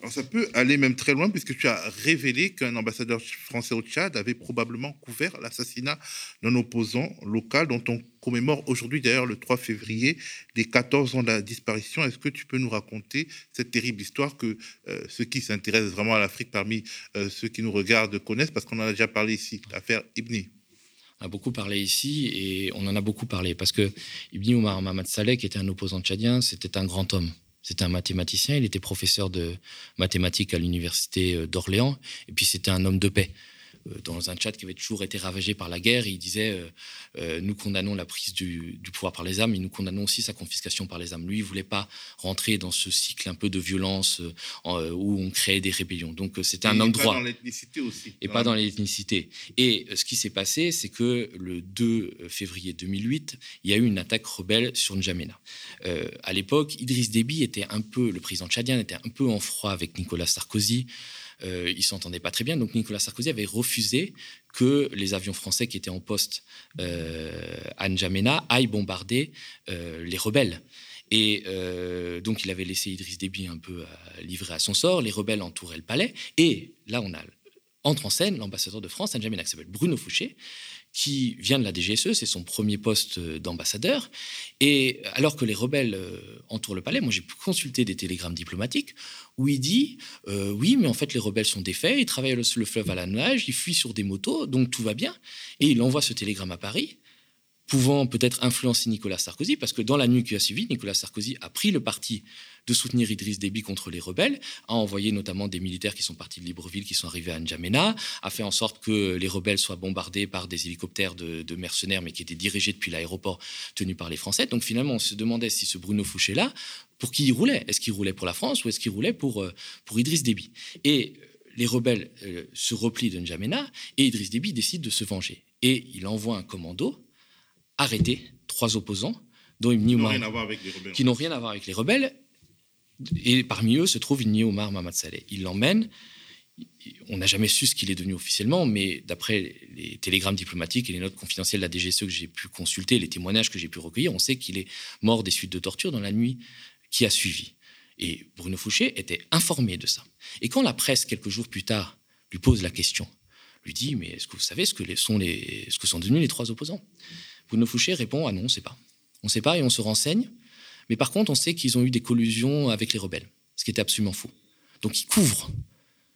Alors ça peut aller même très loin puisque tu as révélé qu'un ambassadeur français au Tchad avait probablement couvert l'assassinat d'un opposant local dont on commémore aujourd'hui d'ailleurs le 3 février les 14 ans de la disparition. Est-ce que tu peux nous raconter cette terrible histoire que euh, ceux qui s'intéressent vraiment à l'Afrique parmi euh, ceux qui nous regardent connaissent? Parce qu'on en a déjà parlé ici, l'affaire Ibni on a beaucoup parlé ici et on en a beaucoup parlé parce que Ibni Omar Mohamed Saleh, qui était un opposant tchadien, c'était un grand homme. C'était un mathématicien, il était professeur de mathématiques à l'université euh, d'Orléans, et puis c'était un homme de paix. Euh, dans un chat qui avait toujours été ravagé par la guerre, il disait euh, Nous condamnons la prise du, pouvoir par les armes, et nous condamnons aussi sa confiscation par les armes. Lui, il voulait pas rentrer dans ce cycle un peu de violence où on créait des rébellions. Donc c'était un homme droit. Et pas dans l'ethnicité aussi. Et pas dans l'ethnicité. Et ce qui s'est passé, c'est que le 2 février 2008, il y a eu une attaque rebelle sur N'Djamena. Euh, à l'époque, Idriss Déby était un peu, le président tchadien était un peu en froid avec Nicolas Sarkozy. Euh, ils s'entendaient pas très bien, donc Nicolas Sarkozy avait refusé que les avions français qui étaient en poste euh, à N'Djamena aillent bombarder euh, les rebelles. Et donc, il avait laissé Idriss Déby un peu livré à son sort. Les rebelles entouraient le palais. Et là, on a entre en scène l'ambassadeur de France à N'Djamena, qui s'appelle Bruno Fouché, qui vient de la DGSE, c'est son premier poste d'ambassadeur. Et alors que les rebelles euh, entourent le palais, moi j'ai pu consulter des télégrammes diplomatiques où il dit euh, oui, mais en fait les rebelles sont défaits, ils travaillent sur le fleuve à la nage, ils fuient sur des motos, donc tout va bien. Et il envoie ce télégramme à Paris pouvant peut-être influencer Nicolas Sarkozy, parce que dans la nuit qui a suivi, Nicolas Sarkozy a pris le parti de soutenir Idriss Déby contre les rebelles, a envoyé notamment des militaires qui sont partis de Libreville, qui sont arrivés à N'Djamena, a fait en sorte que les rebelles soient bombardés par des hélicoptères de, mercenaires, mais qui étaient dirigés depuis l'aéroport tenu par les Français. Donc finalement, on se demandait si ce Bruno Fouché-là, pour qui il roulait? Est-ce qu'il roulait pour la France ou est-ce qu'il roulait pour, euh, pour Idriss Déby? Et euh, les rebelles euh, se replient de N'Djamena et Idriss Déby décide de se venger. Et il envoie un commando arrêter trois opposants, dont Ibn Omar, qui n'ont rien à voir avec les rebelles. Et parmi eux se trouve Ibn Omar Mamad Saleh. Il l'emmène. On n'a jamais su ce qu'il est devenu officiellement, mais d'après les télégrammes diplomatiques et les notes confidentielles de la DGSE que j'ai pu consulter, les témoignages que j'ai pu recueillir, on sait qu'il est mort des suites de torture dans la nuit qui a suivi. Et Bruno Fouché était informé de ça. Et quand la presse, quelques jours plus tard, lui pose la question, lui dit Mais est-ce que vous savez ce que, sont, les, ce que sont devenus les trois opposants? Bruno Fouché répond Ah non, on ne sait pas. On ne sait pas et on se renseigne. Mais par contre, on sait qu'ils ont eu des collusions avec les rebelles, ce qui était absolument faux. Donc il couvre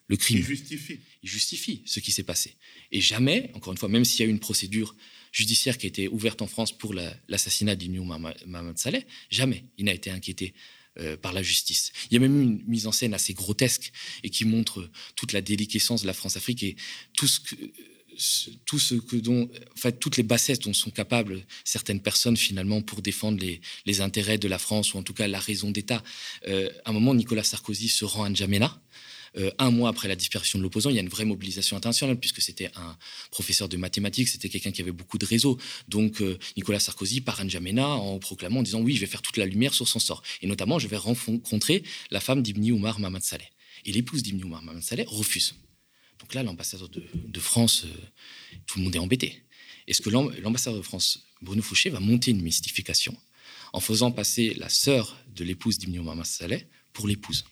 le crime. Il justifie. il justifie ce qui s'est passé. Et jamais, encore une fois, même s'il y a eu une procédure judiciaire qui a été ouverte en France pour l'assassinat d'Ignou Mohamed Saleh, jamais il n'a été inquiété euh, par la justice. Il y a même eu une mise en scène assez grotesque et qui montre toute la déliquescence de la France-Afrique et tout ce que tout ce que dont, toutes les bassesses dont sont capables certaines personnes finalement pour défendre les, intérêts de la France ou en tout cas la raison d'État. Euh, à un moment, Nicolas Sarkozy se rend à N'Djamena euh, un mois après la disparition de l'opposant, il y a une vraie mobilisation internationale, puisque c'était un professeur de mathématiques, c'était quelqu'un qui avait beaucoup de réseaux. Donc euh, Nicolas Sarkozy part à N'Djamena en proclamant, en disant oui, je vais faire toute la lumière sur son sort. Et notamment, je vais rencontrer la femme d'Ibni Oumar Mamad Saleh. Et l'épouse d'Ibni Oumar Mamad Saleh refuse. Donc là, l'ambassadeur de, France, euh, tout le monde est embêté. Est-ce que l'ambassadeur de France, Bruno Fouché, va monter une mystification en faisant passer la sœur de l'épouse d'Ibni Oumar Saleh pour l'épouse?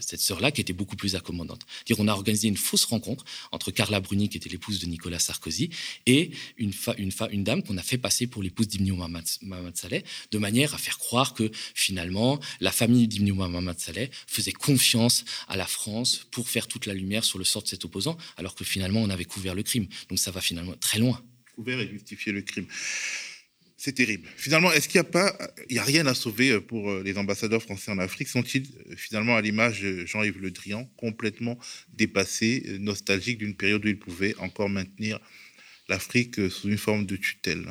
Cette sœur-là qui était beaucoup plus accommodante. Dire, on a organisé une fausse rencontre entre Carla Bruni, qui était l'épouse de Nicolas Sarkozy, et une, une, une dame qu'on a fait passer pour l'épouse d'Ibni Mohamed Saleh, de manière à faire croire que finalement la famille d'Ibni Mohamed Saleh faisait confiance à la France pour faire toute la lumière sur le sort de cet opposant, alors que finalement on avait couvert le crime. Donc ça va finalement très loin. Couvert et justifier le crime. C'est terrible. Finalement, est-ce qu'il n'y a y a rien à sauver euh, pour euh, les ambassadeurs français en Afrique? Sont-ils euh, finalement à l'image de Jean-Yves Le Drian, complètement dépassés, nostalgiques d'une période où ils pouvaient encore maintenir l'Afrique sous une forme de tutelle?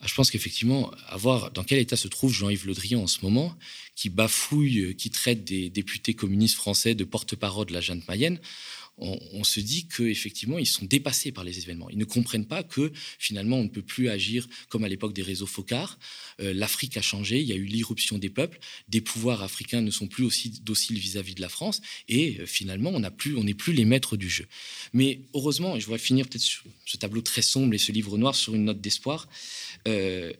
Ah, je pense qu'effectivement, voir dans quel état se trouve Jean-Yves Le Drian en ce moment, qui bafouille, qui traite des députés communistes français de porte-parole de la Jeanne Mayenne, on, se dit qu'effectivement, ils sont dépassés par les événements. Ils ne comprennent pas que finalement, on ne peut plus agir comme à l'époque des réseaux focards. Euh, L'Afrique a changé, il y a eu l'irruption des peuples, des pouvoirs africains ne sont plus aussi dociles vis-à-vis de la France, et euh, finalement, on n'est plus, les maîtres du jeu. Mais heureusement, et je voudrais finir peut-être ce tableau très sombre et ce livre noir sur une note d'espoir, euh,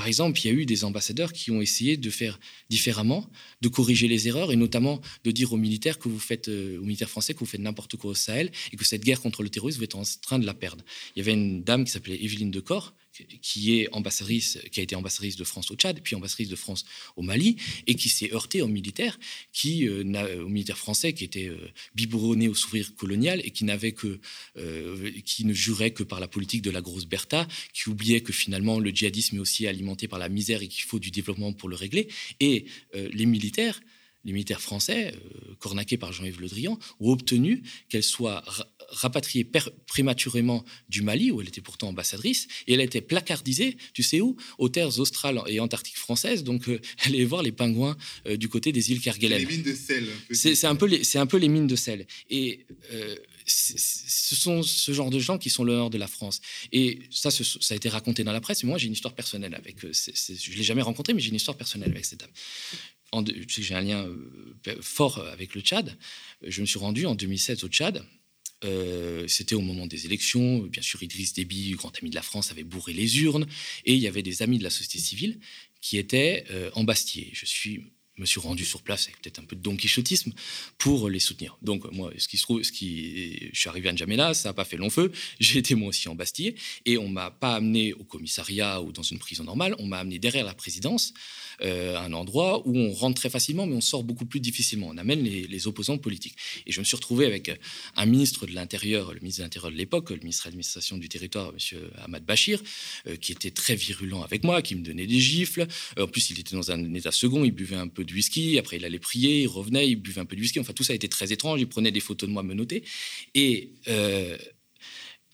par exemple, il y a eu des ambassadeurs qui ont essayé de faire différemment, de corriger les erreurs et notamment de dire aux militaires que vous faites, euh, aux militaires français que vous faites n'importe quoi au Sahel et que cette guerre contre le terrorisme, vous êtes en train de la perdre. Il y avait une dame qui s'appelait Evelyne Decor qui est ambassadrice, qui a été ambassadrice de France au Tchad, puis ambassadrice de France au Mali, et qui s'est heurtée aux militaires, qui, euh, aux militaires français qui étaient euh, au sourire colonial et qui n'avaient que, euh, qui ne juraient que par la politique de la grosse Bertha, qui oubliaient que finalement le djihadisme est aussi alimenté par la misère et qu'il faut du développement pour le régler. Et les militaires les militaires français, cornaqués par Jean-Yves Le Drian, ont obtenu qu'elle soit rapatriée prématurément du Mali, où elle était pourtant ambassadrice, et elle a été placardisée, tu sais où? Aux terres australes et antarctiques françaises. Donc, euh, elle est voir les pingouins euh, du côté des îles Kerguelen. Les mines de sel. C'est un, peu les, un peu les mines de sel. Et euh, ce sont ce genre de gens qui sont l'honneur de la France. Et ça, ça a été raconté dans la presse. Mais moi, j'ai une histoire personnelle avec. je ne l'ai jamais mais j'ai une histoire personnelle avec cette dame. J'ai un lien fort avec le Tchad. Je me suis rendu en 2016 au Tchad euh, c'était au moment des élections. Bien sûr, Idriss Déby, grand ami de la France, avait bourré les urnes. Et il y avait des amis de la société civile qui étaient euh, en Bastille. Je suis me suis rendu sur place avec peut-être un peu de don quichotisme pour les soutenir. Donc moi, ce qui se trouve, ce qui, je suis arrivé à N'Djamena, ça n'a pas fait long feu. J'ai été moi aussi en Bastille et on m'a pas amené au commissariat ou dans une prison normale. On m'a amené derrière la présidence, euh, un endroit où on rentre très facilement, mais on sort beaucoup plus difficilement. On amène les, opposants politiques. Et je me suis retrouvé avec un ministre de l'Intérieur, le ministre de l'Intérieur de l'époque, le ministre de l'administration du territoire, Monsieur Ahmad Bachir, euh, qui était très virulent avec moi, qui me donnait des gifles. Euh, en plus, il était dans un état second, il buvait un peu de whisky, après il allait prier, il revenait, il buvait un peu de whisky. Enfin, tout ça a été très étrange. Il prenait des photos de moi menotté. Et euh,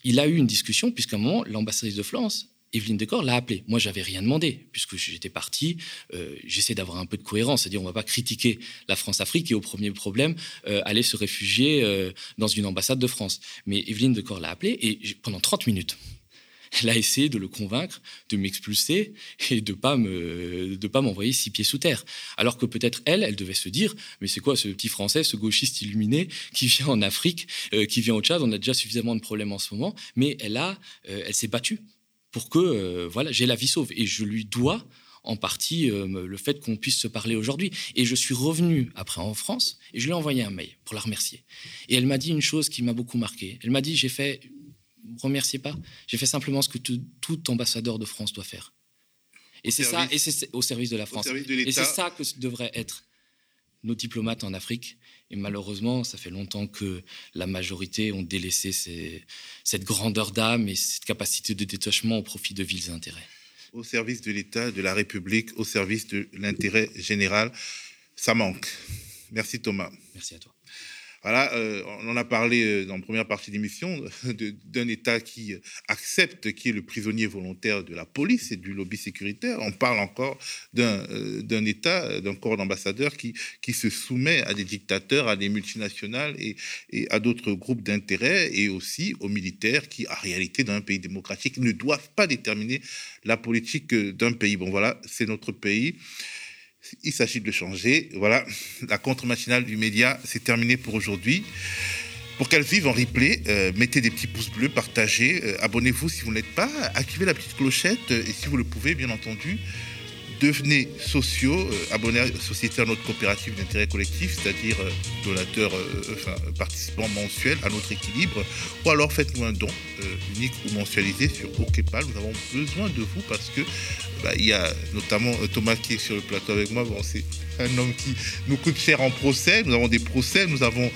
il a eu une discussion, puisqu'à un moment, l'ambassadrice de France, Evelyne Decor, l'a appelé. Moi, j'avais rien demandé, puisque j'étais parti. Euh, j'essaie d'avoir un peu de cohérence, c'est-à-dire on ne va pas critiquer la France-Afrique et au premier problème, euh, aller se réfugier dans une ambassade de France. Mais Evelyne Decor l'a appelé et pendant 30 minutes, elle a essayé de le convaincre de m'expulser et de pas me de pas m'envoyer six pieds sous terre. Alors que peut-être elle, elle devait se dire mais c'est quoi ce petit Français, ce gauchiste illuminé qui vient en Afrique, euh, qui vient au Tchad, on a déjà suffisamment de problèmes en ce moment, mais elle a, euh, elle s'est battue pour que euh, voilà j'ai la vie sauve et je lui dois en partie le fait qu'on puisse se parler aujourd'hui. Et je suis revenu après en France et je lui ai envoyé un mail pour la remercier. Et elle m'a dit une chose qui m'a beaucoup marqué. Elle m'a dit j'ai fait remerciez pas. J'ai fait simplement ce que tout, ambassadeur de France doit faire. Et c'est ça, et c'est au service de la France. et c'est ça que devrait être nos diplomates en Afrique. Et malheureusement, ça fait longtemps que la majorité ont délaissé cette grandeur d'âme et cette capacité de détachement au profit de villes intérêts. Au service de l'État, de la République, au service de l'intérêt général, ça manque. Merci Thomas. Merci à toi. Euh, on en a parlé euh, dans la première partie de l'émission d'un État qui accepte qui est le prisonnier volontaire de la police et du lobby sécuritaire. On parle encore d'un euh, État, d'un corps d'ambassadeurs qui, qui se soumet à des dictateurs, à des multinationales et, et à d'autres groupes d'intérêt et aussi aux militaires qui, en réalité, dans un pays démocratique, ne doivent pas déterminer la politique d'un pays. Bon, voilà, c'est notre pays. Il s'agit de changer. Voilà, la contre-matinale du média, c'est terminé pour aujourd'hui. Pour qu'elle vive en replay, euh, mettez des petits pouces bleus, partagez, euh, abonnez-vous si vous n'êtes pas, activez la petite clochette euh, et si vous le pouvez, bien entendu, devenez sociaux, euh, abonnés société à notre coopérative d'intérêt collectif, c'est-à-dire donateurs, euh, enfin, participants mensuels à notre équilibre, ou alors faites-nous un don unique ou mensualisé sur OKPAL. Nous avons besoin de vous parce que bah, il y a notamment Thomas qui est sur le plateau avec moi. C'est un homme qui nous coûte cher en procès. Nous avons des procès, nous avons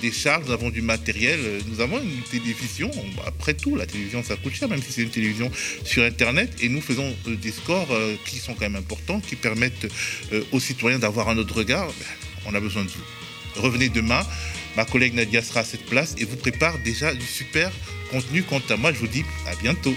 des charges, nous avons du matériel, nous avons une télévision. Après tout, la télévision, ça coûte cher, même si c'est une télévision sur Internet. Et nous faisons des scores qui sont quand même importants, qui permettent euh, aux citoyens d'avoir un autre regard. Ben, on a besoin de vous. Revenez demain. Ma collègue Nadia sera à cette place et vous prépare déjà du super contenu. Quant à moi, je vous dis à bientôt.